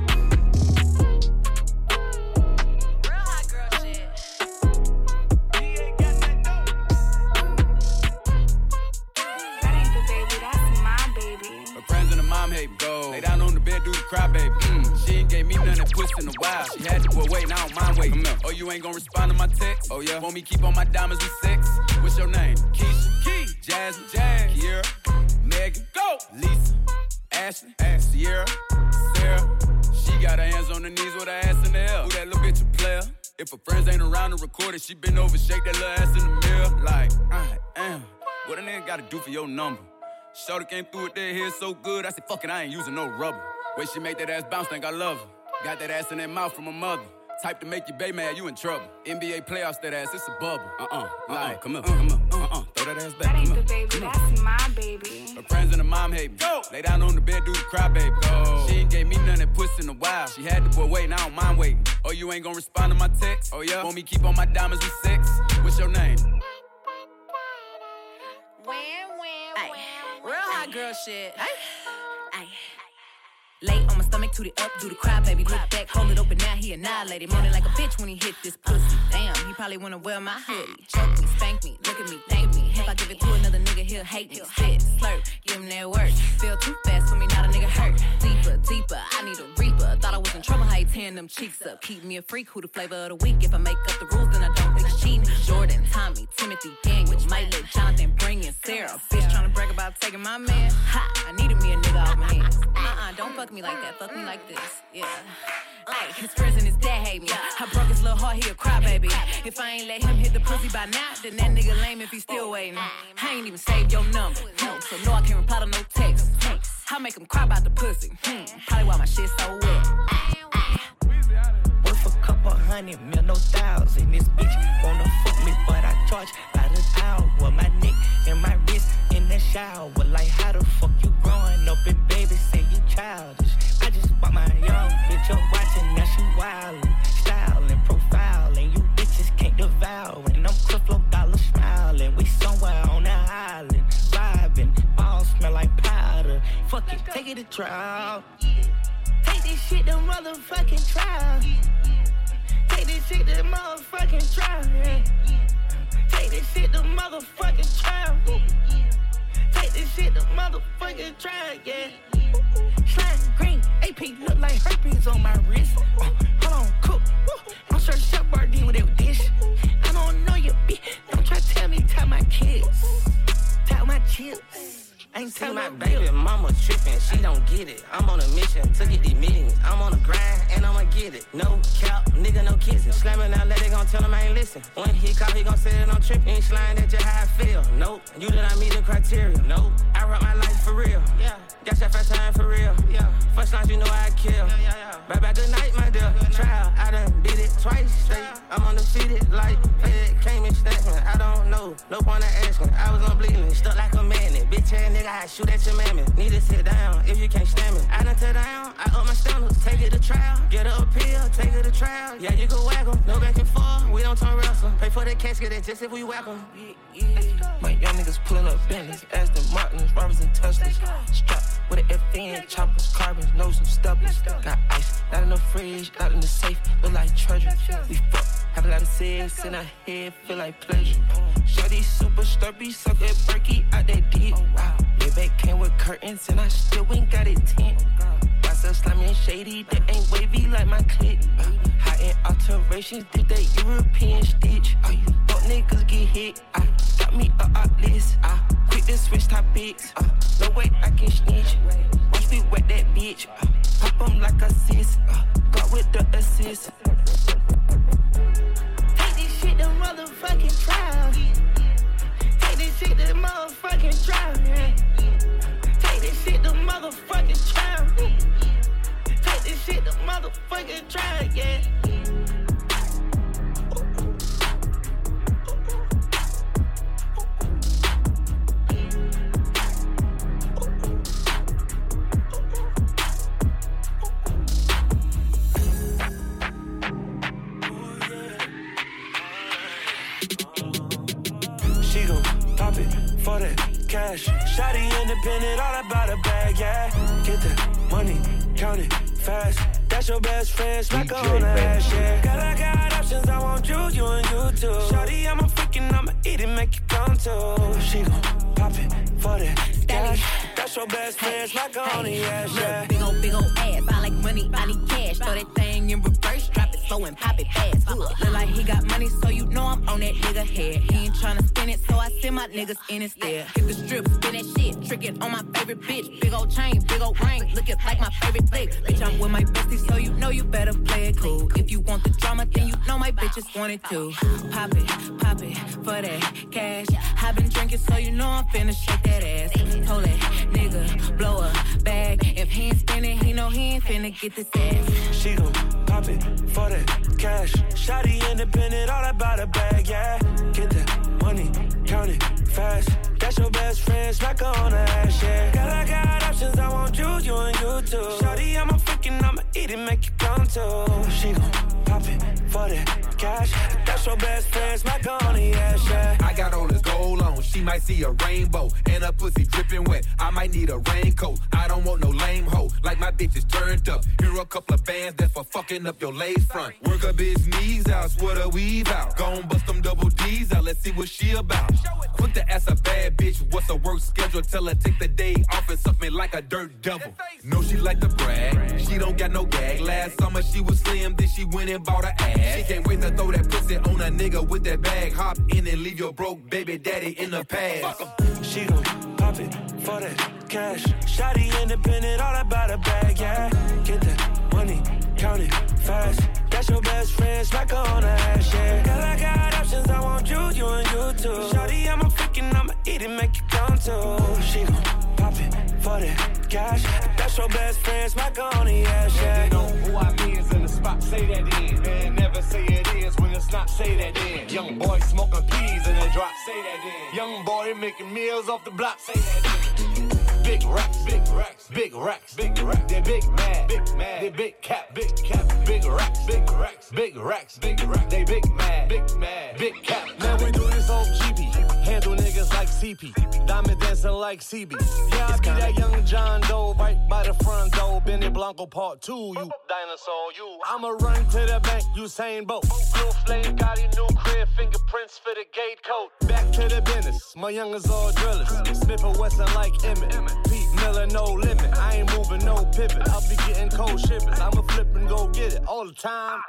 That ain't the baby, that's my baby. Her friends and her mom hate me. Go. Lay down on the bed, do the cry, baby. Gave me none that puss in a while. She had to boy wait, I don't mind waiting. Oh, you ain't gonna respond to my text? Oh, yeah. Want me keep on my diamonds with sex? What's your name? Keisha. Key. Jasmine. Jazz. Kiera. Megan. Go. Lisa. Ashley. Ash. Sierra. Sarah. She got her hands on her knees with her ass in the air. Who that little bitch a player? If her friends ain't around to record it, she been over, shake that little ass in the mirror. Like, I am. What a nigga gotta do for your number? Shorty came through with that hair so good, I said, fuck it, I ain't using no rubber. Way she make that ass bounce, think I love her. Got that ass in that mouth from her mother. Type to make you bay mad, you in trouble. NBA playoffs, that ass, it's a bubble. Uh-uh, uh-uh like, come up, uh. come up, uh-uh, throw that ass back. That ain't the baby, that's my baby. Her friends and her mom hate me. Go. Lay down on the bed, do the cry, baby. Go. She ain't gave me none that puss in a while. She had the boy waiting, I don't mind waiting. Oh, you ain't gonna respond to my text? Oh, yeah? Want me keep on my diamonds with sex? What's your name? Ay, real hot girl shit. Ay. Ay. Lay on my stomach, toot it up, do the cry, baby. Look back, hold it open, now he annihilated. Moaning like a bitch when he hit this pussy. Damn, he probably wanna wear my hoodie. Choke me, spank me, look at me, thank me. If I give it to another nigga, he'll hate me. Spit, slurp, give him that work. Feel too fast for me, not a nigga hurt. Deeper, deeper, I need a reaper. Thought I was in trouble, how he tearing them cheeks up. Keep me a freak, who the flavor of the week. If I make up the rules, then I don't think cheating. Jordan, Tommy, Timothy, Daniel, might let Jonathan bring in Sarah. Bitch tryna brag about taking my man. Ha, I needed me a nigga off my hands. Uh-uh, don't fuck me like that. Fuck me like this. Yeah. Ay, his friends and his dad hate me. I broke his little heart, he a crybaby. If I ain't let him hit the pussy by now, then that nigga lame if he still waiting. I ain't even saved your number. So no, I can't reply to no text. I make him cry about the pussy. Hmm, Probably why my shit so wet. Worth a couple hundred mil, no thousand. This for that cash. Shotty independent, all about a bag, yeah. Get that money, count it fast. That's your best friend, smack her on the ass, yeah. Girl, I got options, I want you, you and you too. Shotty, I'm a freaking, I'ma eat it, make you come too. She gon' pop it for that cash. That's your best friend, smack her on the ass, yeah. Big ol' big ol' ass. I like money, I need cash. Throw that thing in reverse, drop it slow and pop it fast. Look like he got money, so you know I'm on that nigga head. He ain't tryna spin it, so I send my niggas in instead. Hit the strip, spin that shit, trick it on my favorite bitch. Big ol' chain, big ol' ring, looking like my favorite flick. Bitch, I'm with my bestie, so you know you better play it cool. If you want the drama, then you know my bitches want it too. Pop it, pop it for that cash. i been drinking, so you know I'm finna shake that ass. Told that nigga, blow a bag. If he ain't spinning, he know he ain't finna get this ass. She gon' pop it for that cash. Shotty independent, all about a bag, yeah. Get that money, count it fast. That's your best friend, smack her on the ass, yeah. Girl, I got options, I want you, you and you too. Shotty, I'm a freaking, I'ma eat it, make you come too. She gon' pop it for that cash. That's your best friend, smack her on the ass, yeah. I got all this gold on, she might see a rainbow. And her pussy dripping wet, I might need a raincoat. I don't want no lame hoe, like my bitch is turned up. Here a couple of bands that's for fucking up your lace front. Work a bitch knees out, sweat a weave out. Gon' bust them double D's out, let's see what she about. Quick to ask a bad bitch, what's her work schedule? Tell her take the day off and me like a dirt devil. No, she like to brag, she don't got no gag. Last summer she was slim, then she went and bought a ass. She can't wait to throw that pussy on a nigga with that bag. Hop in and leave your broke baby daddy in the past. She gon' pop it for that cash. Shotty independent, all about a bag, yeah. Get that money, count it fast. That's your best friend, smack her on the ass, yeah. Girl, I got options, I want you, you and you too. Shotty, I'm a freaking, I'ma eat it, make you come too. She gon' pop it for that cash. That's your best friend, smack her on the ass, yeah. They know who I is in the spot, say that in. And never say it is when it's not, say that in. Young boy smoking peas in the drop, say that in. Young boy making meals off the block, say that in. Big racks, big racks, big racks, big racks. They big mad, big mad. They big cap, big cap, big racks, big racks, big racks, big racks. They big mad, big mad, big cap. Now we do this on GP. Handle niggas like CP. Diamond dancing like CB. Yeah, I be that young John Doe right by the front door. Benny Blanco part two. You dinosaur, you. I'ma run to the bank, Usain Bolt. New flame, got a new crib, fingerprints for the gate code. Back to the business. My youngers all drillers. Smith and Wesson like Emmett. Percy Miller, no limit. I ain't moving, no pivot. I'll be getting cold shivers. I'ma flip and go get it all the time.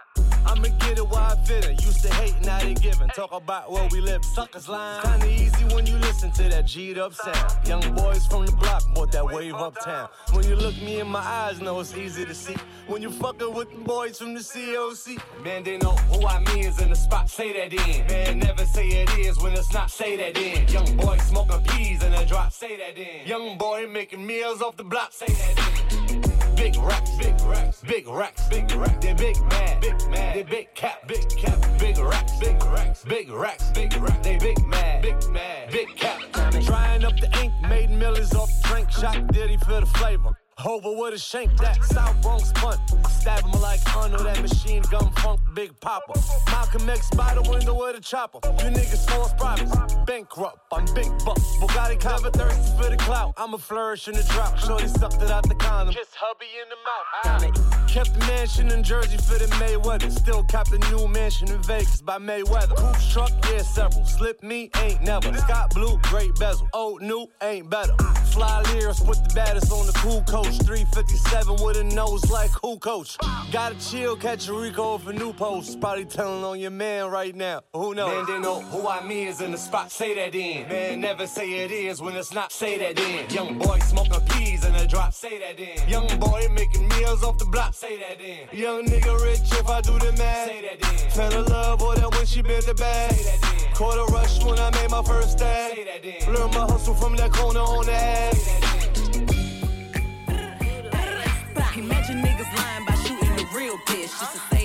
I'ma get it while I fit it. Used to hate, now they giving. Talk about where we live, suckers line. Kinda easy when you listen to that G'd up sound. Young boys from the block bought that wave uptown. When you look me in my eyes, know it's easy to see. When you fucking with the boys from the COC. Man, they know who I mean is in the spot, say that in. Man, never say it is when it's not, say that in. Young boy smoking peas in a drop, say that in. Young boy making meals off the block, say that in. Big racks, big racks, big racks, big racks. They big mad, big mad. They big cap, big cap, big racks, big racks, big racks, big racks. They big mad, big mad, big cap. Drying up the ink, made millies off drink. Shot Diddy for the flavor. Hover with a shank that South Bronx punt. Stab him like Arnold, that machine gun funk, Big Papa. Malcolm X by the window with a chopper. You niggas false prophets. Bankrupt, I'm big buck. Bugatti cover thirsty for the clout. I'ma flourish in the drought. Shorty sucked it out the condom. Kiss hubby in the mouth. Kept the mansion in Jersey for the Mayweather. Still capped the new mansion in Vegas by Mayweather. Coops truck, yeah, several. Slip me, ain't never. Scott Blue, great bezel. Old new, ain't better. Fly lyrics, put the baddest on the cool coach. 357 with a nose like who coach. Gotta chill, catch a Rico for new post. Probably telling on your man right now. Who knows? Man, they know who I mean is in the spot. Say that in. Man, never say it is when it's not. Say that in. Young boy smoking peas in a drop. Say that in. Young boy making meals off the block. Say that in. Young nigga rich if I do the math. Say that in. Fell in love with her when she bent the bag. Say that in. Caught a rush when I made my first stab. Say that in. Learn my hustle from that corner on the ass. Imagine niggas lying by shooting the real bitch. Just to save face for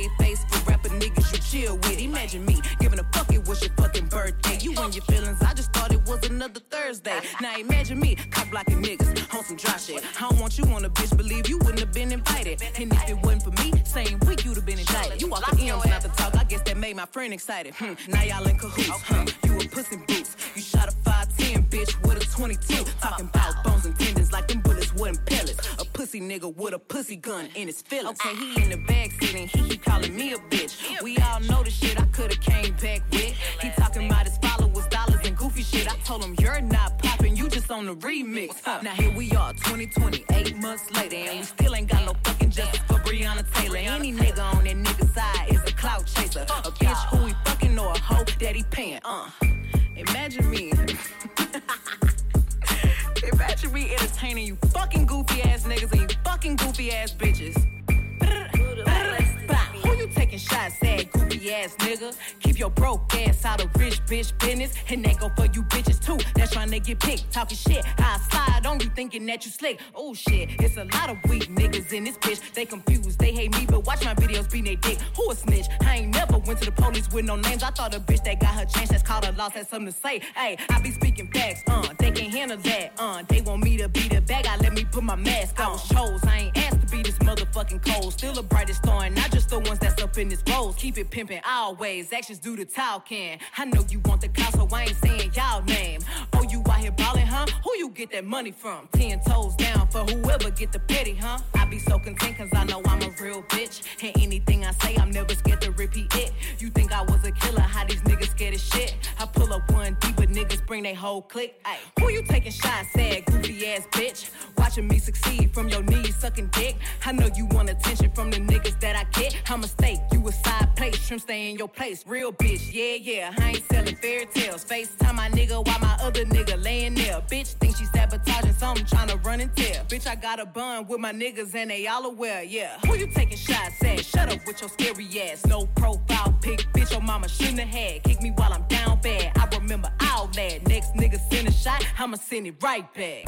chill with. Imagine me giving a fuck it was your fucking birthday. You and your feelings, I just thought it was another Thursday. Now imagine me cock blocking niggas on some dry shit. I don't want you on a bitch, believe you wouldn't have been invited. And if it wasn't for me, same week you'd have been indicted. You walk the M's, not the talk. I guess that made my friend excited. Hmm, now y'all in cahoots. Huh, you a pussy boots. You shot a 5'10 bitch with a 22. Talking about bones and tendons like them bullets wasn't pellets. A pussy nigga with a pussy gun in his feelings. Okay, he in the back sitting, he keep calling me a bitch. We all know the shit I coulda came back with. He talking about his followers, dollars, and goofy shit. I told him you're not popping, you just on the remix. Now here we are, 2020, eight months later, and we still ain't got no fucking justice for Breonna Taylor. Any nigga on that nigga side is a clout chaser, a bitch who he fucking or a hoe that he paying. Uh, imagine me. Entertaining you fucking goofy ass niggas and you fucking goofy ass bitches. Who you taking shots at, goofy ass nigga? Keep your broke ass out of bitch business. And that go for you bitches too. That's trying to get picked, talking shit. I slide on you thinking that you slick. Oh shit, it's a lot of weak niggas in this bitch. They confused, they hate me, but watch my videos be they dick. Who a snitch? I ain't never went to the police with no names. I thought a bitch that got her chance that's called a loss had something to say. Hey, I be speaking facts, uh, they can't handle that, uh. They want me to be the bad guy, let me put my mask on. I was chose, I ain't asked this motherfucking cold. Still the brightest star, and not just the ones that's up in this rose. Keep it pimping always, actions do the talking. I know you want the clout, so I ain't saying y'all name. Oh, you out here ballin', huh? Who you get that money from? Ten toes down for whoever get the petty, huh? I be so content cause I know I'm a real bitch. And anything I say, I'm never scared to repeat it. You think I was a killer, how these niggas scared as shit? I pull up one deep, but niggas bring they whole clique. Ay, who you taking shots at, goofy ass bitch? Watching me succeed from your knees sucking dick. I know you want attention from the niggas that I get. I'm a mistake, you a side plate, shrimp stay in your place. Real bitch, yeah, yeah. I ain't selling fairy tales. FaceTime my nigga while my other nigga laying there. Bitch think she sabotaging something, trying to run and tell. Bitch, I got a bun with my niggas and they all aware, yeah. Who you taking shots at? Shut up with your scary ass. No profile pic, bitch, your mama shouldn't have had. Kick me while I'm down bad. I remember all that. Next nigga send a shot, I'ma send it right back.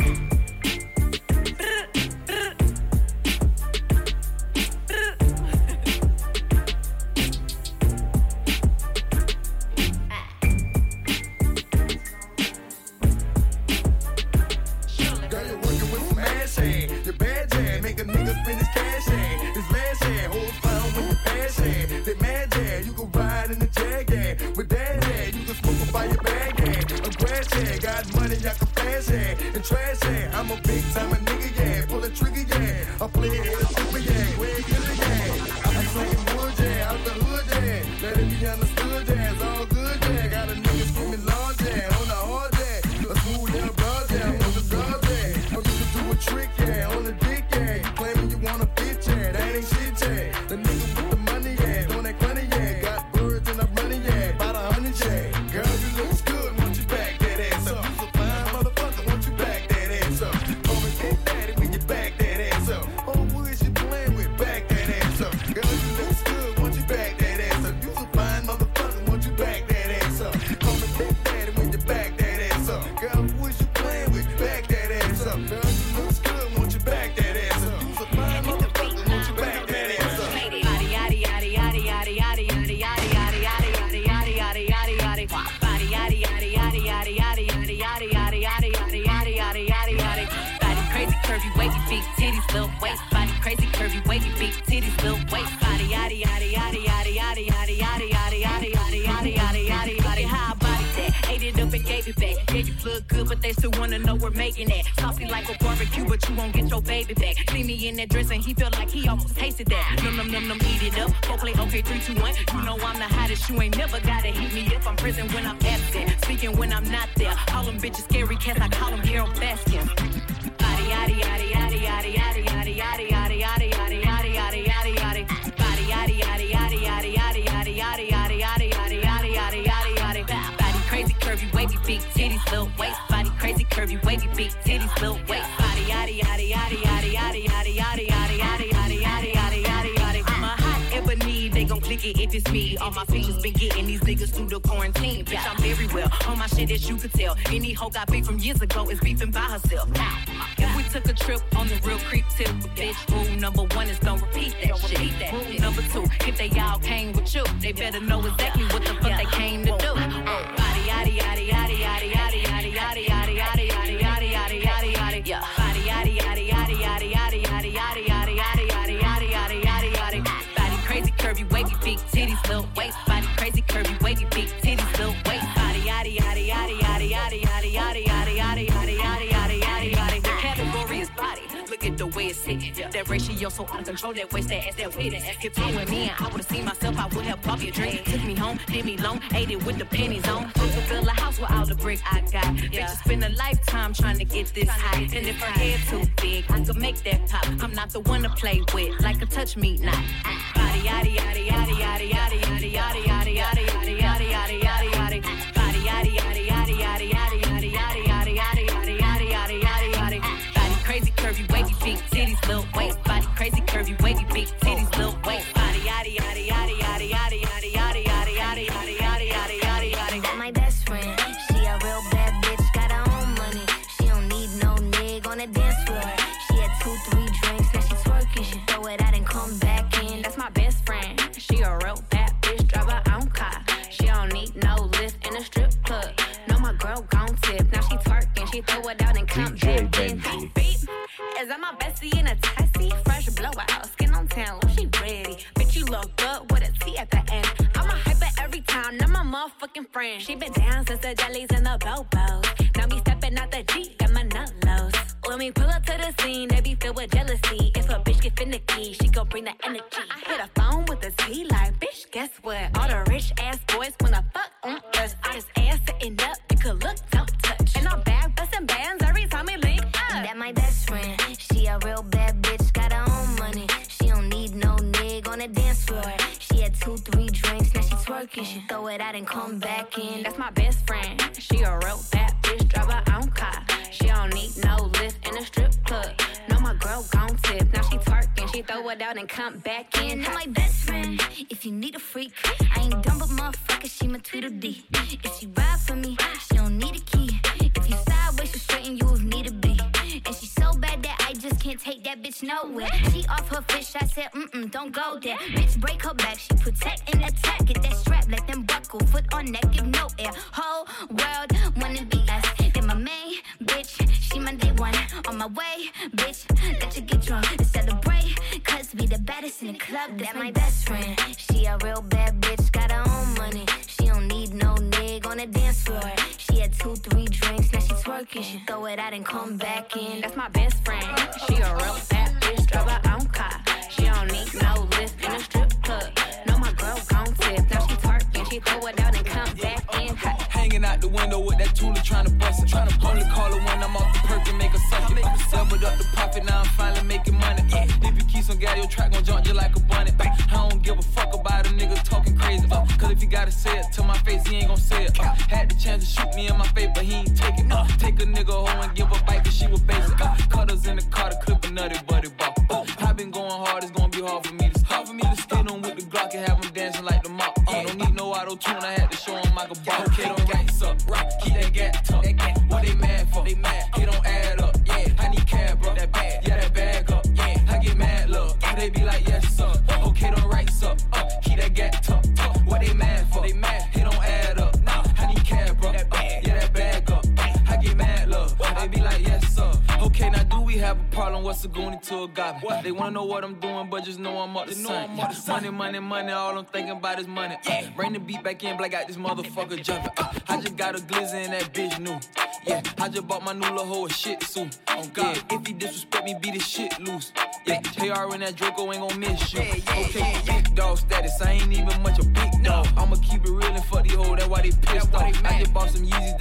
That mad jam, you can ride in the jag hand. With that hand, you can smoke by your bag hand. A grass hand, got money, I can flash hand. And trash hand, I'm a big time nigga, yeah. Pull a trigger, yeah. I play it but they still wanna know we're making it. Saucy like a barbecue, but you won't get your baby back. See me in that dress and he felt like he almost tasted that. Num num num num, eat it up. Go play okay, three, two, one. You know I'm the hottest. You ain't never gotta hit me if I'm present when I'm absent. Speaking when I'm not there. All them bitches scary cats. I call them Carole Baskin. Body, yaddy, yaddy, yaddy, yaddy, yaddy, yaddy, yaddy, yaddy, yaddy, yaddy, yaddy, yaddy, yaddy, yaddy. Body, yaddy, yaddy, yaddy, yaddy, yaddy, yaddy, yaddy, yaddy, yaddy, yaddy, yaddy, yaddy, yaddy. Body crazy, curvy, wavy, big titties, little waist. Crazy, curvy, wavy, big titties, little waist. Body, yaddy, yaddy, yaddy, yaddy, yaddy, yaddy, yaddy, yaddy, yaddy, yaddy, yaddy, yaddy, yaddy, yaddy. I'm a hot ebony, they gon' click it if it's me. All my features been getting these niggas through the quarantine. Bitch, I'm very well on my shit as you could tell. Any hoe got beef from years ago is beefing by herself. If we took a trip on the real creep tip, bitch, rule number one is don't repeat that shit. Rule number two, if they all came with you, they better know exactly what the fuck they came to do. Yaddy, yaddy, yaddy, yaddy, yaddy, yaddy, titties, little waist. Body crazy, curvy, wavy, big titties, little waist. At the way it's sitting. That ratio so out of control. That waist, that ass, that witness. If you with me and I would've seen myself, I would have bought me a drink. Took me home, did me long, ate it with the pennies on. Could fill a house with all the brick I got. Bitches spend a lifetime trying to get this high. And if her head too big, I could make that pop. I'm not the one to play with, like a touch me not. Ah. Body yaddy yaddy yaddy yaddy yaddy yaddy yaddy yaddy little waist. Body crazy curvy wavy big titties little waist. Body yaddy yaddy yaddy yaddy yaddy yaddy yaddy yaddy yaddy yaddy yaddy yaddy yaddy yaddy. Got my best friend. She a real bad bitch, got her own money. She don't need no nigga on the dance floor. She had two, three drinks, now she twerking. She throw it out and come back in. That's my best friend. She a real bad bitch, drive her own car. She don't need no lift in a strip club. No, my girl gon' tip. Now she twerking, she throw it out and come DJ back in. Benji. Beep. Is that my bestie look good with a T at the end. I'm a hyper every time, not my motherfucking friend. She been down since the jellies and the bobos. Now me stepping out the Jeep, got my nut lows. When we pull up to the scene, they be filled with jealousy. If a bitch get finicky, she gon' bring the energy. I hit a phone with a T like, bitch, guess what? All the rich ass boys and come back in. That's my best friend. She a real bad bitch, drive her own car. She don't need no lift in a strip club. No, my girl gon' tip. Now she twerking, she throw it out and come back in. And my best friend, if you need a freak, I ain't dumb but motherfucker, she my Tweedledee. If she ride for me, she don't need a key. If you sideways, she straighten you if need to be. And she so bad that I just can't take that bitch nowhere. She off her fish, I said, mm-mm, don't go there. Bitch, break her back, she protect and attack. Get that on neck, give no air. Whole world wanna be us. Then my main bitch, she my day one. On my way, bitch, let you get drunk to celebrate. Cause we the baddest in the club, that's my best friend. She a real bad bitch, got her own money. She don't need no nigga on the dance floor. She had two, three drinks, now she twerking. She throw it out and come back in. That's my best friend. She a real bad bitch, drive her own car. She don't need no lift in a strip club. No, my girl gon' tip. Out the window with that Tula trying to bust it. Trying to only call her when I'm off the perk and make her suck it. Doubled up the profit, now I'm finally making money. Uh, if you keep some gal, your track gon' jump you like a bunny. Uh, I don't give a fuck about a nigga talking crazy. Uh, Cause if you gotta say it to my face, he ain't gon' say it. Uh, had the chance to shoot me in my face, but he ain't take it. Uh, take a nigga home and give a bite cause she was basic. Uh, cutters in the car to clip a nutty buddy bop. Uh, I been going hard, it's gonna be hard for me to stop. Hard For me to stay on with the Glock and have him dancing like the mop. Uh, don't need no auto tune, I had have a problem, what's a goonie to a goblin? What? They wanna know what I'm doing, but just know I'm up to something. Money, money, money, all I'm thinking about is money. Uh, bring the beat back in, black out this motherfucker jumping. Uh, I just got a glizzy in that bitch new. Yeah, I just bought my new little hoe a shit suit. Oh God, yeah, if he disrespect me, beat his shit loose. Yeah, JR and that Draco ain't gon' miss you. Okay, big dog status, I ain't even much a big dog. I'ma keep it real and fuck these hoes, that's why they pissed off. I just bought some Yeezys,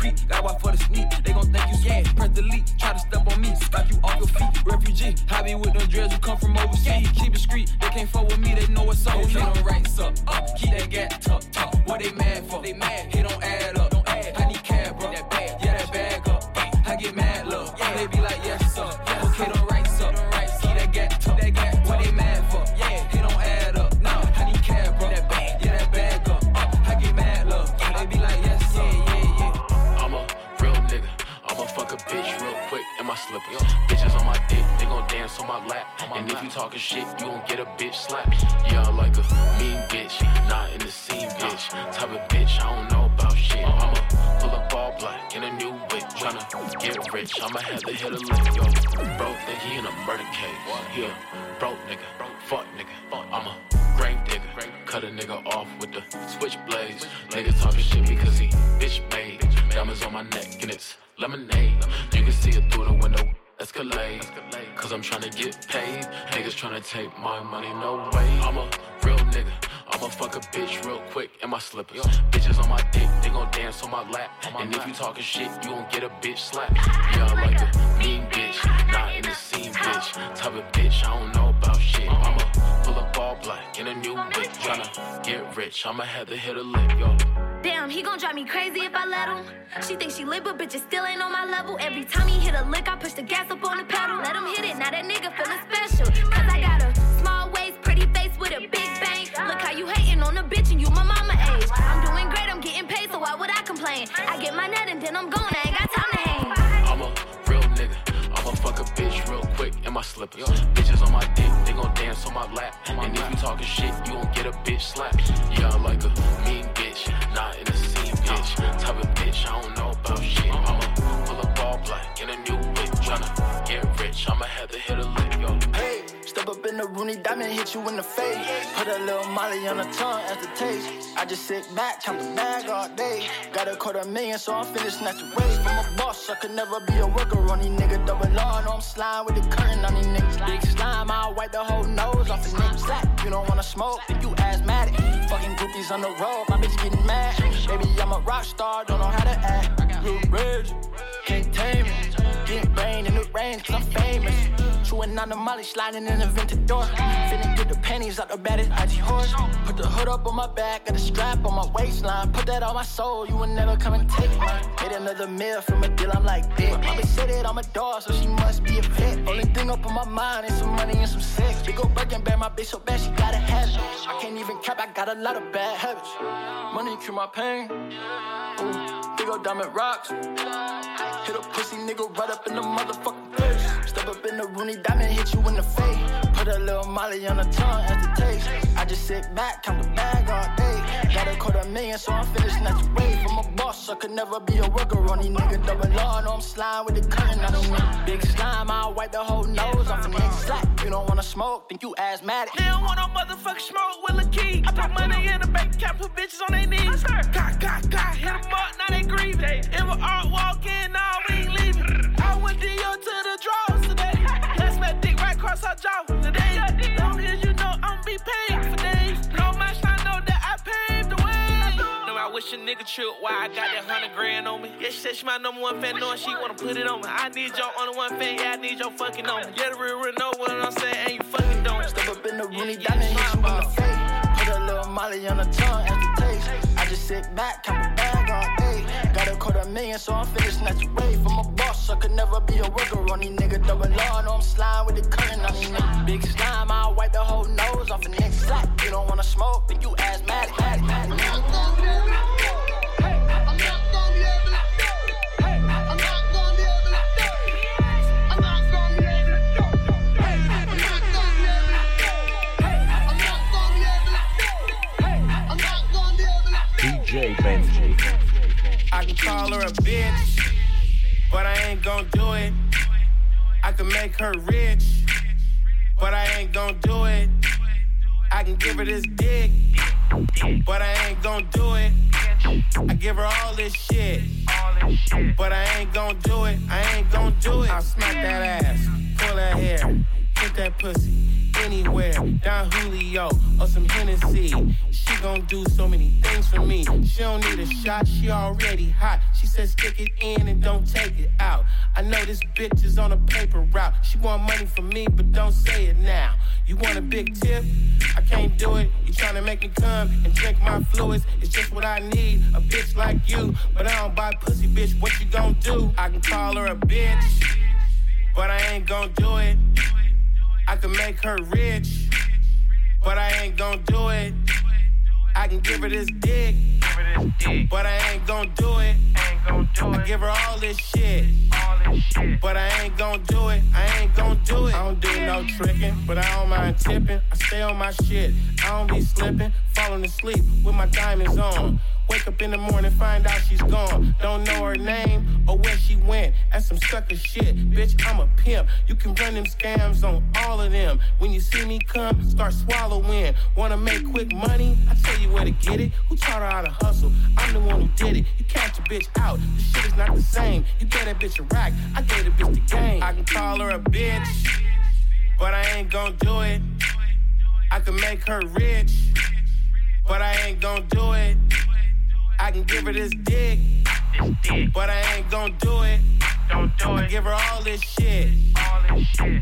creep, got watch for the sneak. They gon' think you sweet. Press the delete, try to step on me, slap you off your feet. Refugee, hobby with them dreads who come from overseas. Keep it street, they can't fuck with me, they know what's up. Okay, them ranks up, my slippers. Bitches on my dick, they gon' dance on my lap. And if you talking shit, you gon' get a bitch slap. Yeah, I like a mean bitch, not in the scene bitch. Type of bitch, I don't know about shit. I'ma pull up all black in a new whip, tryna get rich. I'ma have to hit a lick, yo. Damn, he gon' drive me crazy if I let him. She thinks she lit, but bitches still ain't on my level. Every time he hit a lick, I push the gas up on the pedal. Let him hit it, now that nigga feeling special. Cause I got a small waist, pretty face with a big bang. Look how you hating on a bitch and you my mama why would I complain? I get my net and then I'm gone, I ain't got time to hang. I'm a real nigga. I'ma fuck a bitch real quick in my slippers. Bitches on my dick, they gon' dance on my lap. And if you talking shit, you gon' get a bitch slap. Yeah, I like a mean bitch, not in the scene bitch. Type of bitch, I don't know about shit. I'ma pull up all black in a new whip, tryna get rich. I'ma have to hit a lick, yo. Hey, step up in the Rooney diamond, hit you in the face. Put a little molly on the tongue as the taste. I just sit back, count the bag all day. Got a quarter million, so I'm finna away from a boss. I could never be a worker on these niggas. Double no, I'm slime with the curtain on these niggas. Big slime, I'll wipe the whole nose off the niggas. Slack, you don't wanna smoke, then you asthmatic. Fucking groupies on the road, my bitch getting mad. Baby, I'm a rock star, don't know how to act. Blue Ridge, can't tame me. Get rain in the rain, cause I'm famous. Chewing on the molly, sliding in the vented door. Finna get the panties out the baddest IG horse. Put the hood up on my back, got a strap on my waistline. Put that on my soul, you will never come and take mine. Made another meal from a deal, I'm like, bitch. My bitch said it on my door, so she must be a vet. Only thing up on my mind is some money and some sex. Big ol' Birkin bag, my bitch so bad, she gotta have it. I can't even cap, I got a lot of bad habits. Money cure my pain. Ooh, big ol' diamond rocks. Hit a pussy nigga right up in the motherfucking face. Step up in the Rooney diamond, hit you in the face. Put a little molly on the tongue as the taste. I just sit back, count the bag all day. Got a quarter million, so I'm finna snatch away from a boss. I could never be a worker on these niggas. Double law, no, I'm slime with the curtain on these niggas. Big slime, I'll wipe the whole nose off the niggas. Slack, you don't wanna smoke, think you asthmatic. They don't want no motherfucking smoke with a key. I put money in the bank account, put bitches on their knees. Got, got, got, hit them up, now they grieving. If an art walk in, nah, we ain't leaving. I went Dio to the draws today. Let's make dick right across our jaw today. Nigga trip why I got that hundred grand on me. Yeah, she said she my number one fan, knowing she wanna put it on me. I need your only one fan, yeah, I need your fucking on me. Yeah, the real, real know what I'm saying, and you fucking don't. Step up in the Rooney diamond, hit you in the face. Put a little molly on the tongue as the taste. I just sit back, count the bag all day. Got a quarter million, so I'm finna snatch away from a boss. I could never be a worker on these niggas. Double law, no, I'm slime with the curtain on these niggas. Big slime, I'll wipe the whole nose off a nigga. Slack, you don't wanna smoke, then you asthmatic. Benji. I can call her a bitch, but I ain't gon' do it. I can make her rich, but I ain't gon' do it. I can give her this dick, but I ain't gon' do it. I give her all this shit, but I ain't gon' do it. I ain't gon' do it. I'll smack that ass, pull that hair, hit that pussy anywhere. Don Julio or some Hennessy. She gon' do so many things for me. She don't need a shot, she already hot. She says stick it in and don't take it out. I know this bitch is on a paper route. She want money from me, but don't say it now. You want a big tip? I can't do it. You tryna make me come and drink my fluids? It's just what I need. A bitch like you, but I don't buy pussy, bitch. What you gon' do? I can call her a bitch, but I ain't gon' do it. I can make her rich, but I ain't gon' do it. I can give her this dick, but I ain't gon' do it. I give her all this shit, but I ain't gon' do it. I ain't gon' do it. I don't do no tricking, but I don't mind tipping. I stay on my shit. I don't be slipping, falling asleep with my diamonds on. Wake up in the morning, find out she's gone. Don't know her name or where she went. That's some sucker shit. Bitch, I'm a pimp. You can run them scams on all of them. When you see me come, start swallowing. Wanna make quick money? I tell you where to get it. Who taught her how to hustle? I'm the one who did it. You catch a bitch out. The shit is not the same. You get that bitch a rack. I gave the bitch the game. I can call her a bitch, but I ain't gon' do it. I can make her rich, but I ain't gon' do it. I can give her this dick, but I ain't gon' do it. Don't do it. I give her all this shit,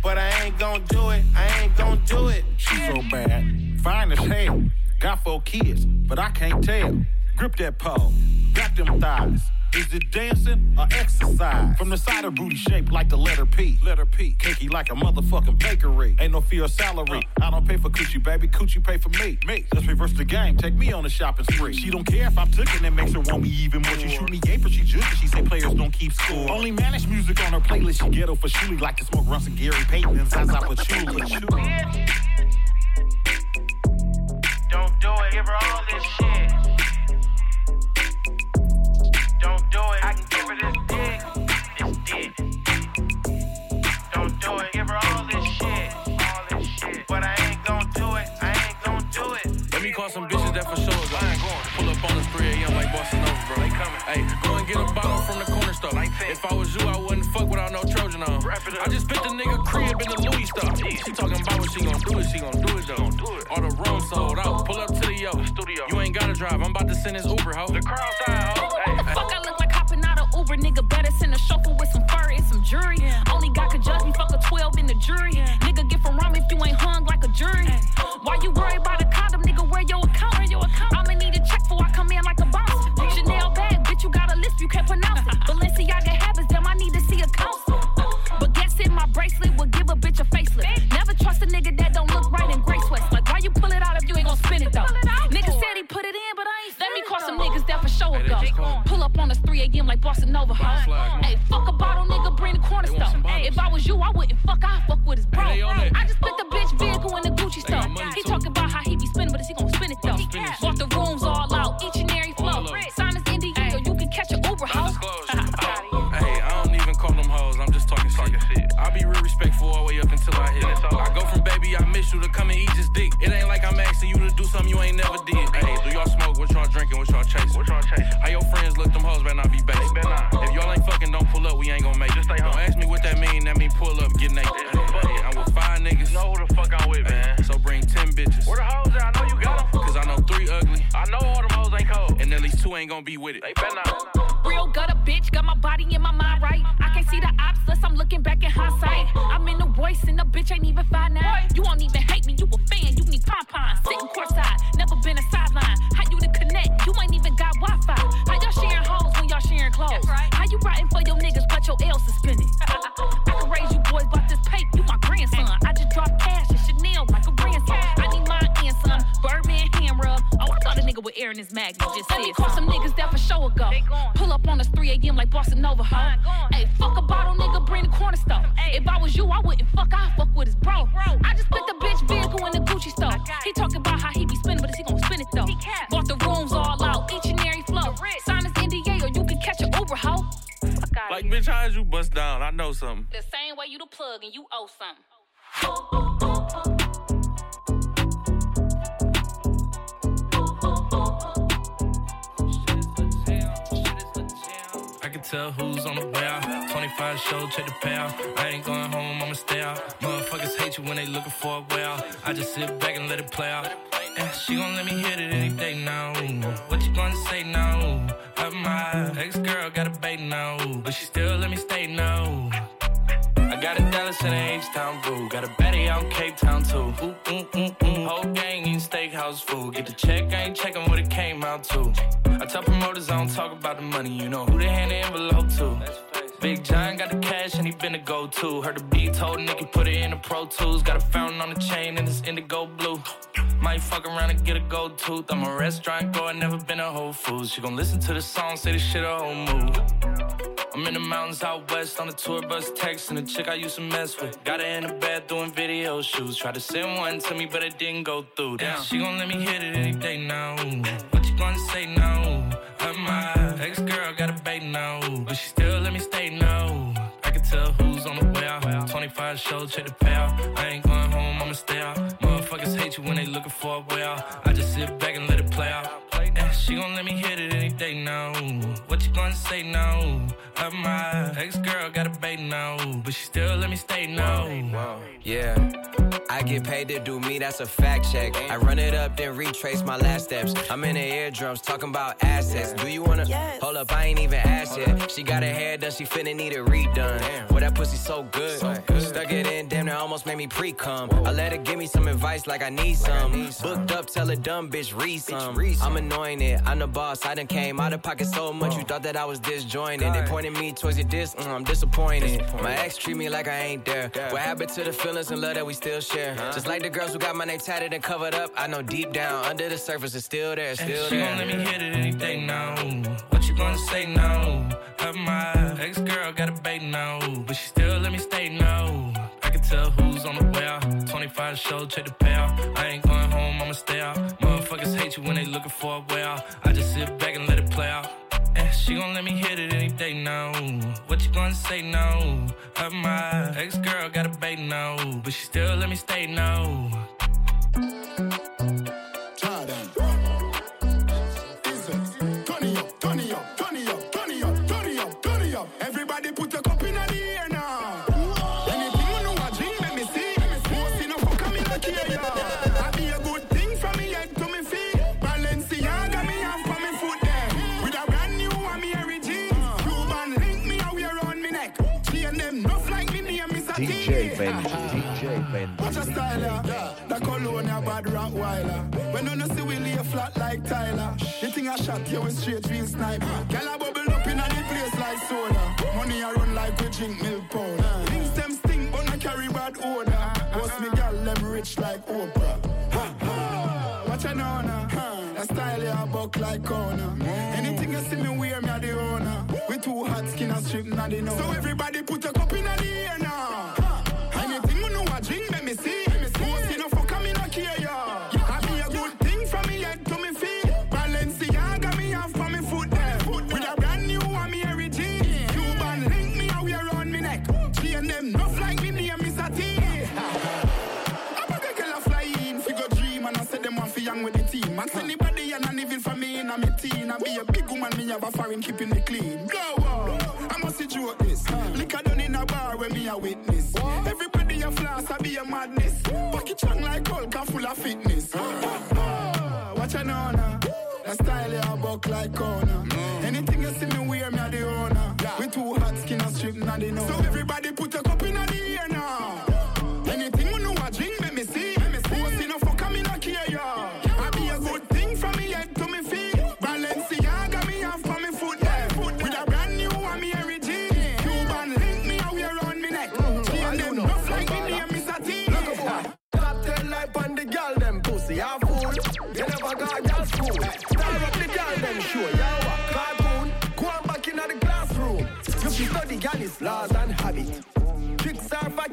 but I ain't gon' do it. I ain't gon' do it. She so bad, fine as hell. Got four kids, but I can't tell. Grip that pole, got them thighs. Is it dancing or exercise? From the side of booty shaped like the letter P. Letter P. Cakey like a motherfucking bakery. Ain't no fear of salary. Uh. I don't pay for coochie, baby. Coochie pay for me. Me. Let's reverse the game. Take me on a shopping spree. She don't care if I'm taking it makes her want me even more. She shoot me game, but she judge. She say players don't keep score. Only managed music on her playlist. She ghetto for Shuli like to smoke Russ and Gary Payton and Zaza Patchouli. Don't do it. Give her all this shit. But I ain't gon' do it. I ain't gon' do it. Let me call some bitches that for sure is like, pull up on us 3 a.m. like Boston over, bro. They coming. Hey, go and get a bottle from the corner store. If I was you, I wouldn't fuck without no Trojan on. I just picked a nigga crib in the Louis store. She talking about what she gon' do it, she gon' do it though. All the room sold out. Pull up to the yo. Studio. You ain't gotta drive. I'm about to send this Uber, ho. The crowd side, ho. Hey, hey. Fuck, I look like hopping out of Uber, nigga. Better send a chauffeur with some fur and some jury. Only God could judge me, fuck a 12 in the jury. Nigga, get from wrong if you ain't hung like a jury. Why you worry about a condom, nigga? Where your account? Where Your account. I'ma need a check before I come in like a boss. Chanel bag, bitch, you got a list, you can't pronounce it. Balenciaga habits, damn, I need to see a counselor. But guess in my bracelet will give a bitch a facelift. Never trust a nigga that don't look right in gray sweats. Like, why you pull it out if you ain't gonna spin it though? Nigga said he put it in, but I ain't Let me call some niggas that for sure will go. Pull up on us 3 a.m. like Boston Nova. Hey, fuck a bottle, nigga, bring the corner store. If I was you, I wouldn't fuck, I fuck with his bro. I just put the bitch vehicle in the be with it. Real gutter bitch, got my body in my mind right. I can't see the ops unless I'm looking back in and you owe something. Around and get a gold tooth. I'm a restaurant never been a Whole Foods. She gon' listen to the song, say this shit a whole move. I'm in the mountains out west on the tour bus texting the chick I used to mess with. Got her in the bed doing video shoots. Tried to send one to me, but it didn't go through. Damn, she gon' let me hit it any day now. What you gonna say now? Of my ex girl got a bait now, but she still let me stay now. I can tell who's on the way out. 25 show, check the payout. I ain't going you when they looking for a way out. I just sit back and let it play out. Yeah, she gon' let me hit it any day now. What you gonna say now? Of my ex girl got a bait now, but she still let me stay now. Yeah, I get paid to do me, that's a fact check. I run it up, then retrace my last steps. I'm in the eardrums talking about assets. Do you wanna hold up? I ain't even asked yet. She got her hair done, she finna need it redone. Boy, that pussy so good. Stuck it in, damn, that almost made me pre cum. I let her give me some advice like I need some. Booked up, tell a dumb bitch read some. I'm annoying it, I'm the boss. I done came out of pocket so much, you thought that I was disjointed. They pointed me towards your dis, mm, I'm disappointed. My ex treat me like I ain't there. What happened to the feelings and love that we still share? Just like the girls who got my name tatted and covered up, I know deep down under the surface it's still there, still she there. gon' let me hit it any day now. What you gonna say now? Of my ex girl got a bait now, but she still let me stay now. I can tell who's on the way out. 25 show, check the payout. I ain't going home, I'ma stay out. Motherfuckers hate you when they looking for a way out. She gon' let me hit it any day now. What you gonna say now? Of my ex girl got a bait now, but she still let me stay now. Tyler. The thing I shot you with straight real snipe. Girl a bubble up in a the place like soda. Money I run like we drink milk powder. Things them stink but I carry bad odor. Boss me girl them rich like Oprah. Ha, ha. Watch a nona. That style ya buck like corner. Anything you see me wear me a the owner. We too hot skin and strip not the know. So everybody put a cup in the air now. Have a foreign keeping me clean. Go on, I must see joke this. Liquor done in a bar when me a witness. Everybody a floss, I be a madness. Pocket strong like Hulk, full of fitness. Watch a nona. That style ya buck like corner. Anything you see me wear, me a the owner. We too hot skin and strip, not the. So everybody put a cup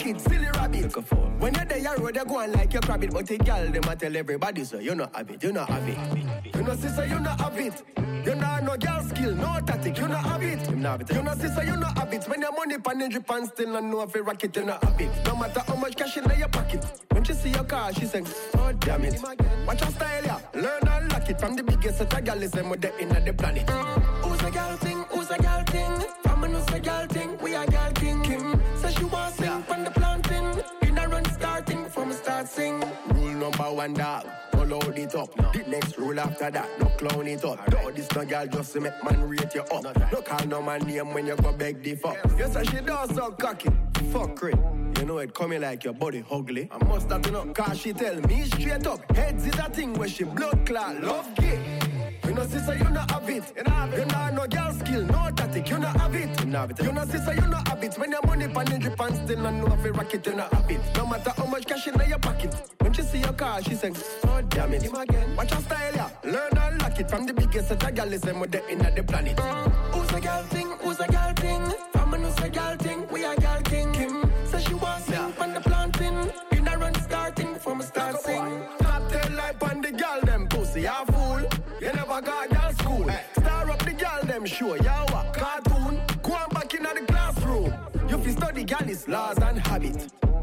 kid, silly rabbit. When you're there, you road, you go on like you crab it. But the girl, them a tell everybody, so you not have it, you not have it. You know, sister, you not have it. You not no girl skill, no tactic, you not have it. You know, sister, you not have it. Spend your money pan and drip and still not know if you rock it, you not have it. No matter how much cash in your pocket. When she see your car, she say, oh damn it. Watch your style, yeah. Learn and lock it from the biggest set of girl is them with the in the planet. Who's a girl thing? Who's a girl thing? From a girl thing, we are girl sing. Rule number one dog. Follow it up. The next rule after that, no clown it up. No, this no girl just to make man rate you up. No call no man name when you go beg the fuck. Yes, and she does so cocky. Fuck it. You know it coming like your body ugly. I must have been up, cause she tell me straight up. Heads is a thing where she blood clot, love gay. You know, sister, you not have it. You know, have it. you know, no girl skill, no tactic, you not have it. You know, have it. You know, sister, you not have it. When your money pan in and still not know if you rock it, you not have it. No matter how much cash in your pocket. When she see your car, she say, oh damn it. Him again. Watch your style, yeah. Learn and lock it from the biggest set of girl is them with the in the planet. Who's a girl thing? Who's a girl thing? From a a girl thing? We are girl them show. Yeah, what? Cartoon. Go on back in the classroom. You fi study girl's laws and habit.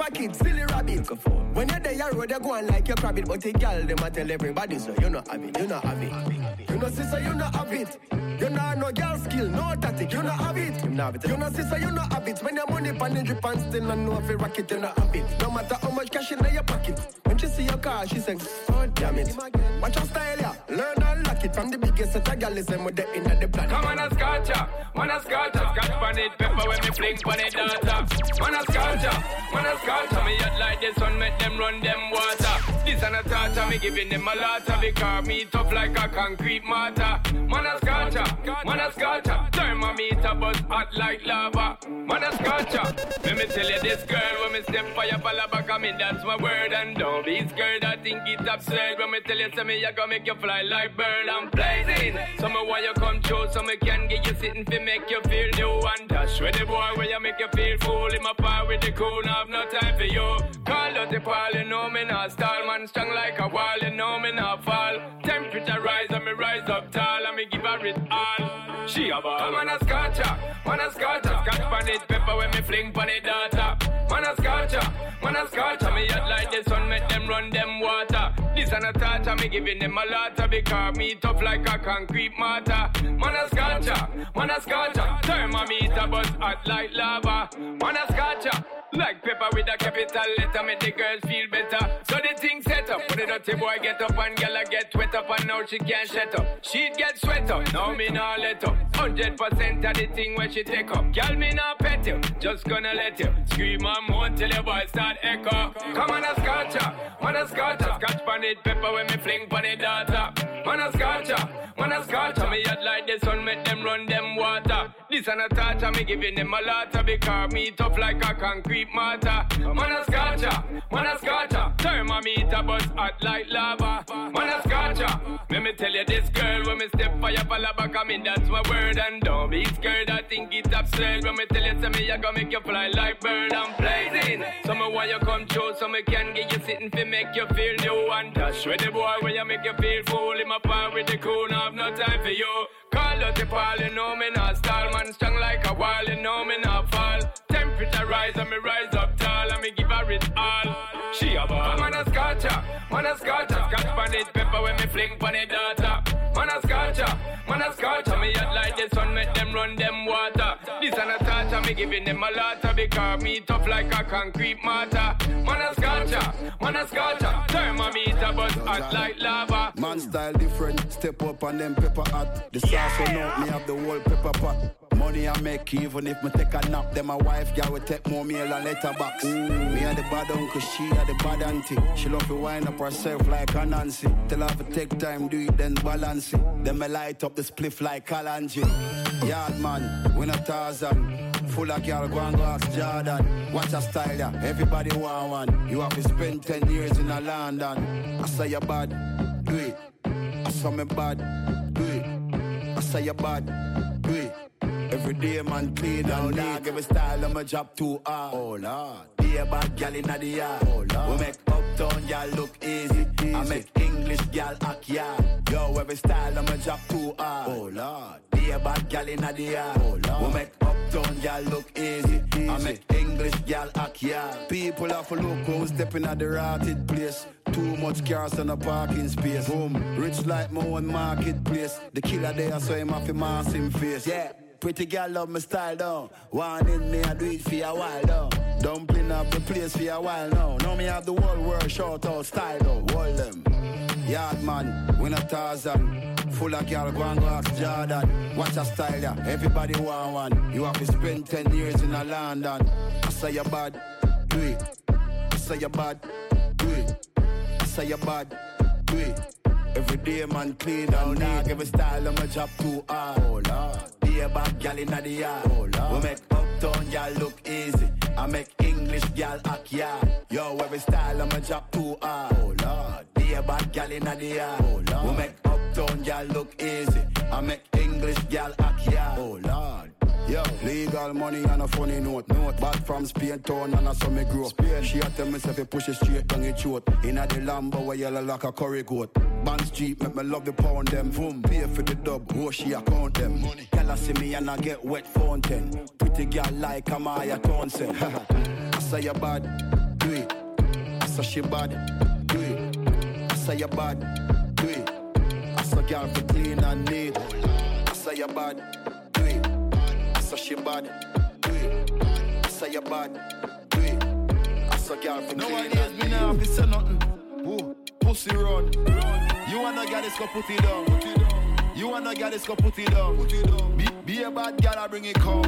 Tricks are for kids, silly rabbit. When you're there, you road, you go on like you crab it. But the girl, them a tell everybody, so you not have it, you not have it. You know, sister, you not have it. You know, no girl skill, no tactic, you not have it. You know, you know sister, you not have it. When your money pan in drip and still not know if you rock it, you not have it. No matter how much cash in your pocket. When she see your car, she say, oh damn it. Watch your style, yeah. Learn and lock it from the biggest set of girl is them with the in the planet. Come on a scotcha, man a scotcha, scotch pan it, pepper when me fling pan it data. Man a scotcha, man a scotcha, me yet like the sun make them run them water. This and a torture, me giving them a lot of because me tough like a concrete mortar. Man a scotcha, man a scotcha, thermometer buzz hot like lava. Man a scotcha, let me tell you this girl when me step fire fall back, I mean that's my word and don't be scared. I think it's absurd when me tell you say me I gonna make you fly like bird. I'm blazing, so me why you come true, so me can get you sitting fi make you feel new and dash with the boy where you make you feel fool. In my power with the cool, have no time for you. Call out the pal, you know me not stall, man strong like a wall, you know me not fall. Temperature rise and me rise up tall, and me give her it all. She a ball. Come on a scotcha, man a scotcha, scotch pan it, pepper when me fling pan it data. Man a scotcha, man a scotcha, me hot like the sun, make them run them water. This and a torture, me giving them a lot of because me tough like a concrete mortar. Man a scotcha, man a scotcha, thermometer buzz hot like lava. Man a scotcha, like pepper with a capital letter, make the girls feel better. So the thing set up, put the dirty boy get up and girl get wet up and now she can't shut up. She'd get sweat up, now me nah let up. Hundred percent of the thing when she take up. Girl me nah pet you, just gonna let you scream and moan till your voice start echo. Come on a scotcha, man a scotcha, scotch pan it, pepper when me fling pan it data. Man a scotcha, man a scotcha, me hot like the sun, make them run them water. This and a torture, me giving them a lot of because me tough like a concrete mortar. Man a scotcha, man a scotcha, thermometer buzz hot like lava. Man a scotcha, let me tell you this girl when me step fire back, I mean that's my word and don't be scared. I think it's absurd when me tell you say me I gonna make you fly like bird. I'm blazing, so me want you come true, so me can get you sitting fi make you feel new and dash with the boy when you make you feel fool. In my power with the cool, now have no time for you. Call out the pal, you know me not stall, man strong like a wall, you know me not fall. Temperature rise and me rise up tall, and me give her it all. She a ball. Man a scotcha, man a scotcha, scotch pan it, pepper when me fling pan it data. Man a scotcha, man a scotcha, me hot like the sun, make them run them water. This and a torture, me giving them a lot because me tough like a concrete mortar. Man a scotcha, man a scotcha, thermometer buzz hot like lava. Man style different, step up and them pepper hot. The sauce on out, me have the whole pepper pot. Money I make even if me take a nap. Then my wife girl will take more meal and letterbox. Mm, me and the bad uncle, she had the bad auntie. She love to wind up herself like a Nancy. Tell her to take time, do it then balance it. Then me light up the spliff like Kalanji. Yard man, win a thousand. Full of girl, go and go ask Jordan. Watch a style, yeah. Everybody want one. You have to spend 10 years in a London. I say you bad, do it. I saw me bad, do it. I say you bad, do it. Every day man clean down dog. Every style I'ma drop too hard. Oh lord. Be a bad gal in the yard. Oh lord. We make uptown gal look easy. easy. I make English gal act yard. Yo, every style I'ma drop too hard. Oh lord. Be a bad gal in the yard. Oh lord. We make uptown gal look easy. easy. I make English gal act yard. People have to look who's stepping at the rotted place. Too much cars on a parking space. Boom. Rich like my own marketplace. The killer there, so him have to mask him face. Yeah. Pretty girl love my style down. One in me, I do it for a while down. Dumpling up the place for a while now. Now me have the whole world short out style though. Hold them. Yard man, win a thousand. Full of girl, go and go ask Jordan. Watch a style, yeah. Everybody want one. You have to spend 10 years in a London. I say you bad, do it. I say you bad, do it. I say you bad, do it. Every day man clean and neat. Every style I'ma drop too hard. Oh lord. A bad gal in the yard. Oh. We make uptown gal look easy. I make English gal act yard. Yo, every style I'ma drop too hard. Oh lord. Be a bad gal in the yard. Oh lord. We make uptown gal look easy. I make English gal act yard. Oh lord. Yo, legal money and a funny note. Note back from Spain town and I saw me grow. Spain. She a tell me if you push it straight down your throat. Inna the Lambo where yellow like a curry goat. Band Street make me love the pound them. Boom, pay for the dub. Oh, she account them. Money. Girl I see me and I get wet fountain. Pretty girl like Amaya Townsend. I say you bad, do it. I say she bad, do it. I say you bad, do it. I say girl for clean and neat. I say you bad, it. Say she bad, do it. I say you bad, do it. Girl for clean and neat. No one say nothing. Ooh, pussy run. You wanna get this, go put it down. You wanna get this, go put it down. Be, be a bad girl, I bring it come.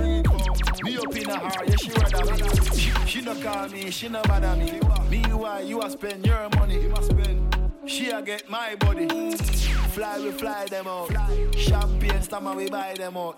Me up in a heart, yeah, she rather me. She no call me, she no bother me. Me why you a spend your money? You must spend. She a get my body. Fly, we fly them out. Champagne, stammer, we buy them out.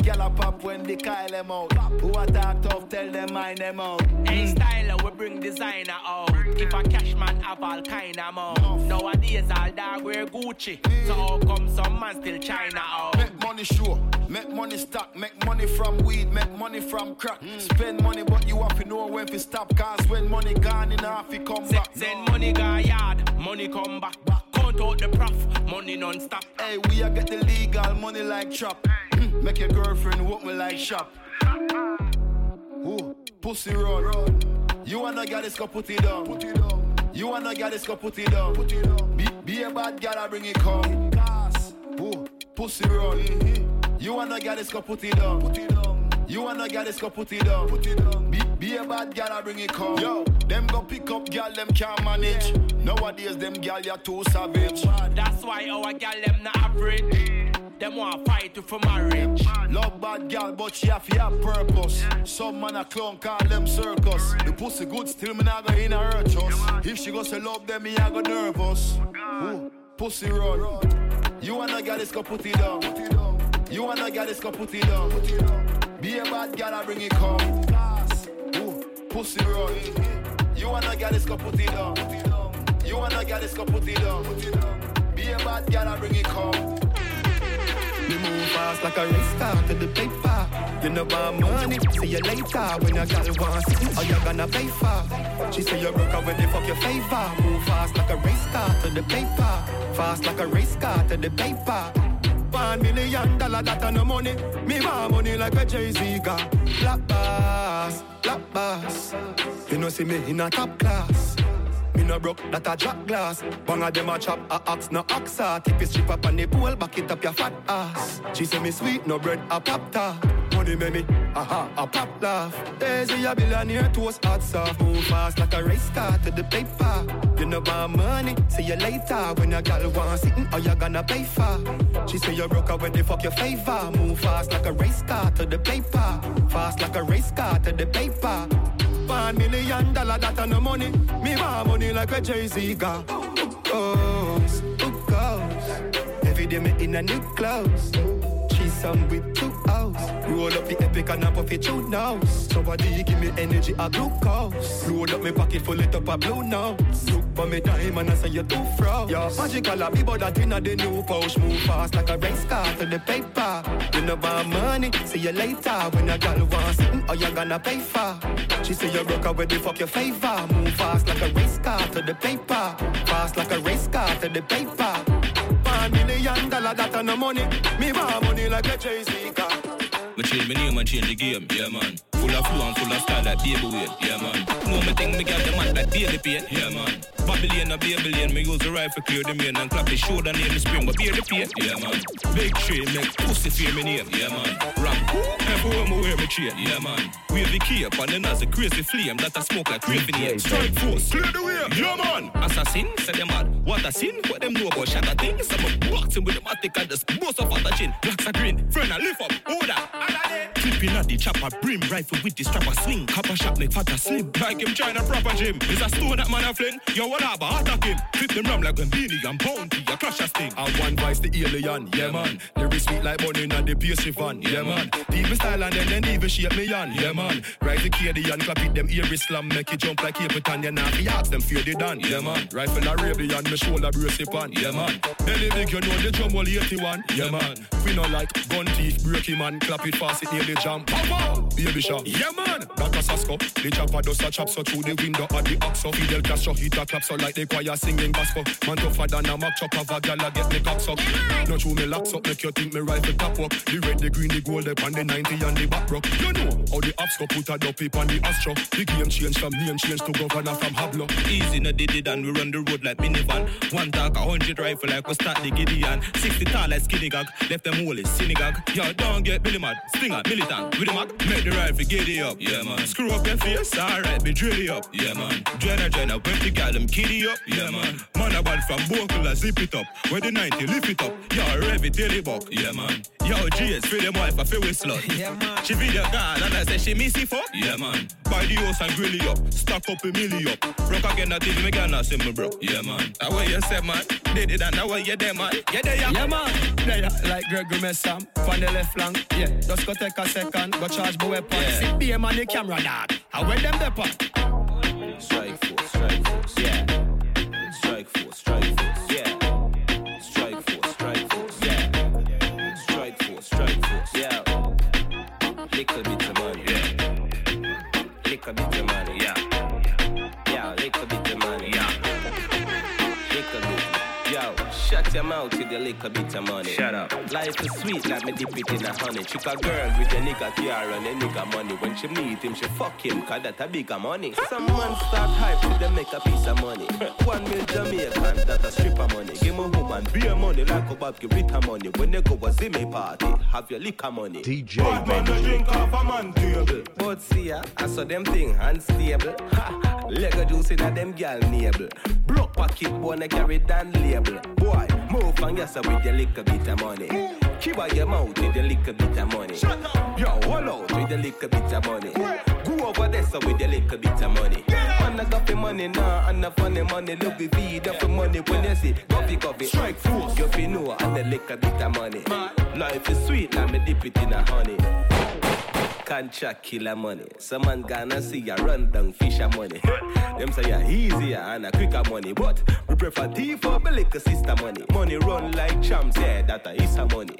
Gyal a pop when they call them out. Who a talk tough, tell them mind them out. Hey, styler, we bring designer out. If a cash man have all kind of mouth. Nowadays, all dog wear Gucci. So how come some man still China out? Make money sure, make money stock, make money from weed, make money from crack. Mm. Spend money, but you have to know when to stop. Cause when money gone in half, it come back. Send money go yard, money come back. Count out the prof, money non-stop. Hey, we a get the legal money like chop. Make your girlfriend walk me like shop. Ooh, pussy run. You wanna get this, go put it down. Put it down. You wanna get this, go put it down. Put it down. Be, be a bad girl, I bring it come. Ooh, pussy run. Mm-hmm. You wanna get this, go put it down. Put it down. You wanna get this, go put it down. Put it down. Be, be a bad girl, I bring it come. Yo, them go pick up girl, them can't manage. Nowadays, them gal you too savage. That's why our gal them not average. Them want fight you for marriage. Love bad gal, but she have have purpose. Some man a clown call them circus. The pussy good, still me not go in a hurt us. If she go say love them, me I go nervous. Ooh, pussy run. You wanna get this, go put it down. You wanna get this, go put it down. Be a bad gal, I bring it come. Ooh, pussy run. You wanna get this, go put it down. You wanna get this, go put it down. Be a bad girl, I bring it come. Me move fast like a race car to the paper. You know want money, see you later. When your girl wants are you gonna pay for? She say you broke up when they fuck your favor. Move fast like a race car to the paper. Fast like a race car to the paper. One million dollar that no money. Me want money like a Jay-Z got. Black bass, black bass. You know see me in a top class. Me no broke, that a jack glass. One of them a chop a ox, no oxa. Tip your strip up on the pole, back it up your fat ass. She say me sweet, no bread, a pop tart. Money make me, aha, a pop laugh. Daisy a billionaire, toast hot soft. Move fast like a race car to the paper. You know want money, see you later. When a girl want sitting, or you gonna pay for? She say you broke up when they fuck your favor. Move fast like a race car to the paper. Fast like a race car to the paper. One million dollar that a no money. Me want money like a Jay-Z got. Who goes? Who? Every day me in a new clothes. She's some with O's. Roll up the epic and I puff it through nose. Somebody give me energy, a glucose. Load up my pocket full it up a blue notes. Look for me diamond, I say you too fro. Yo, magical a be but that inna the new pouch. Move fast like a race car to the paper. You no want money. See you later when a girl wants something, or you gonna pay for. She say you up with the fuck your favor. Move fast like a race car to the paper. Fast like a race car to the paper. One million dollar that on the money. Me want money like a Jay-Z car. Me change my name and change the game, yeah man. Full of flow and full of style like baby weight, yeah man. Know me think me got the man like daily pain, yeah man. Babylon a Babylon, me use the rifle clear the main and clap the shoulder near the spring, but bear the pain, yeah man. Big tree make pussy fear me name, yeah man. Rap, everywhere me wear me chain, yeah man. Wave the cape and then as a crazy flame that I smoke like here. Strike force, clear the way, yeah man. Assassin, say them mad. What a sin, what them know about shatter things. Some of boxing with the matic and just bust off at the chin. Blacks are green, friend I lift up, the chopper, brim rifle with the strapper swing. Copper shot make fatter slim. Like him trying a proper gym. Is a stone that man a fling. Yo, what up, attack him. Flip them rum like beanie and bounty. A crash a sting. I one vice the alien, yeah man. Lyrics sweet like bunny and the PS van, yeah man. People style and then then even shape me on, yeah man. Rise the KD and clap it them ear slam, make it jump like Capitan, yeah now fi ask them fear they done, yeah man. Rifle a radian, me shoulder brace it on, yeah man. Any big you know the drum all 81, yeah man. We no like gun teeth, break him and clap it fast, it nearly jam. Baby shot, yeah man. That a Sasko, the chopper does a chop so through the window of the oxo. Fidel Castro hit a clap so like the choir singing gospel. Man tougher than a mock chop of a gal a get me cock suck. No true me locks up, make you think me rifle top up. The red, the green, the gold, up on the 90 and the back rock. You know how the ops go put a dopey on the astro. The game change from name change to governor from Hablo. Easy no did it and we run the road like minivan. One talk, a hundred rifle like we start the Gideon. Sixty tall like skinny gag, left them all is synagogue. Yo, don't get Billy mad, stinger, militant, with the mag, make the rifle giddy up. Yeah man, screw up your face, alright, be drilly up. Yeah man, Jenna Jenna, when the gal them kiddy up. Yeah man, man a bad from Bokel, zip it up. Where the 90 lift it up. Yo, rev it till it buck. Yeah man, yo GS for them wife, I feel with slut. Yeah man, she video card and I say she miss it fuck. Yeah man, buy the house and grill it up, stack up a milli up. Broke again, that TV me gonna see me bro. Yeah man, that way you say man, did it and that way you there man. Yeah there yeah. Yeah man, there like Gregory Messam, on the left flank. Yeah, just go take a second, go charge my weapon. Yeah. Sit be on the camera dog. I wear them. Strike force, strike your mouth with your little bit of money. Shut up. Life is sweet, like me dip it in a honey. Chick a girl with a nigga car and a nigga money. When she meet him, she fuck him, cause that a bigger money. Some man start hype to them make a piece of money. One mil Jamaican, that a stripper money. Give me woman beer money like a Bob give Rita money. When they go a Zimmy party, have your liquor money. DJ Bad man, no drink off a man table. But see ya, I saw them thing unstable. Ha, Lego juice in a them gal navel. Block pocket boy, they carry down label. Boy, move on yourself with your little bit of money. Keep out your mouth with your little bit of money. Shut up. Yo, hold out with your little bit of money. Go over there so with your little bit of money. Man, I got the money now, and the funny money. Look, we feed up the money when you see coffee, coffee. Strike force. You feel know, and the little bit of money. Life is sweet, let me dip it in a honey. Contract killer money. Some man gonna see ya run down fisher money. Them say ya easier and a quicker money, but we prefer tea for the sister money. Money run like champs, yeah, that a is a money.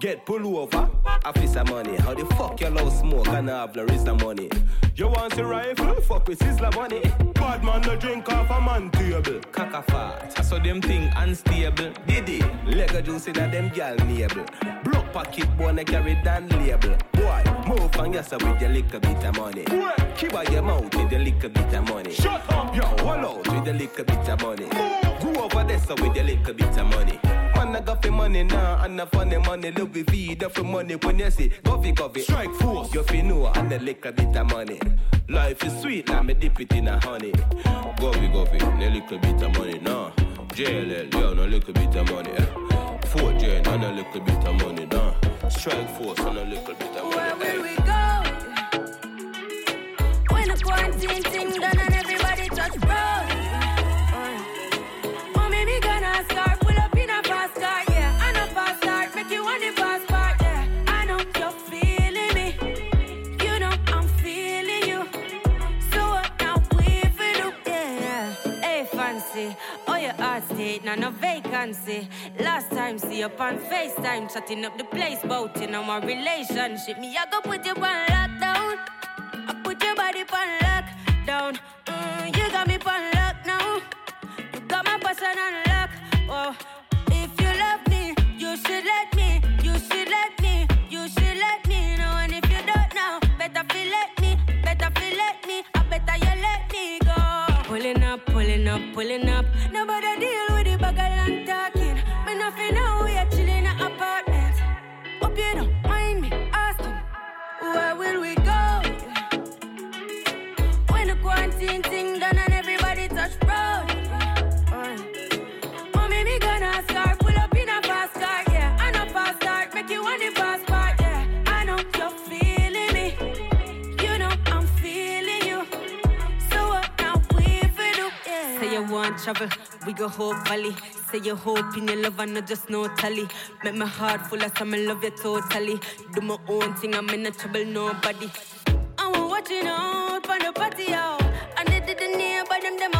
Get pull over, officer money. How the fuck you love smoke and have the rest of money? You want a rifle? Fuck with Sizzler money. Bad man, no drink off a man table. Cock fat, I saw them thing unstable. Diddy, Lego juice in a them gal navel. Pocket boy, they carry down label. Boy, move on yourself with your little bit of money. Keep out your mouth with your little bit of money. Shut up. Yo, hold out with your little bit of money. Go over there so with your little bit of money. Man, I got the money now, and the funny money. Feed up for money when you see coffee, coffee. Strike force. You feel know, and the little bit of money. Life is sweet, let me dip it in a honey. Go, we go, a little bit of money now. JLL, yo, no little bit of money. Eh. 4J, and a little bit of money now. Strike force, and a little bit of money. Where eh. will we go? When the quarantine thing done waiting on a vacancy. Last time, see you on FaceTime, chatting up the place, bout in on my relationship. Me, I go put you on lockdown. I put your body on lockdown. Mm, you got me on lock now. You got my person on lock. Oh, if you love me, you should let me. You should let me. You should let me know. And if you don't know, better feel let me. Better feel let me. I better you let me go. Pulling up, pulling up, pulling up. Nobody deal with and talking. Me nothing now, we are chilling in apartment. Hope you don't mind me asking, where will we go? When the quarantine thing done and everybody touch road. Uh, Mommy, me gonna start, pull up in a fast car, yeah. I know fast start, make you want the fast part, yeah. I know you're feeling me. You know I'm feeling you. So what now we for do? Yeah. Say you want travel, we go Valley. Say you hope in your love and not just no tally. Make my heart full of some love you totally. Do my own thing, I'm in no trouble, nobody. I'm watching out on the patio. And they didn't hear but them, them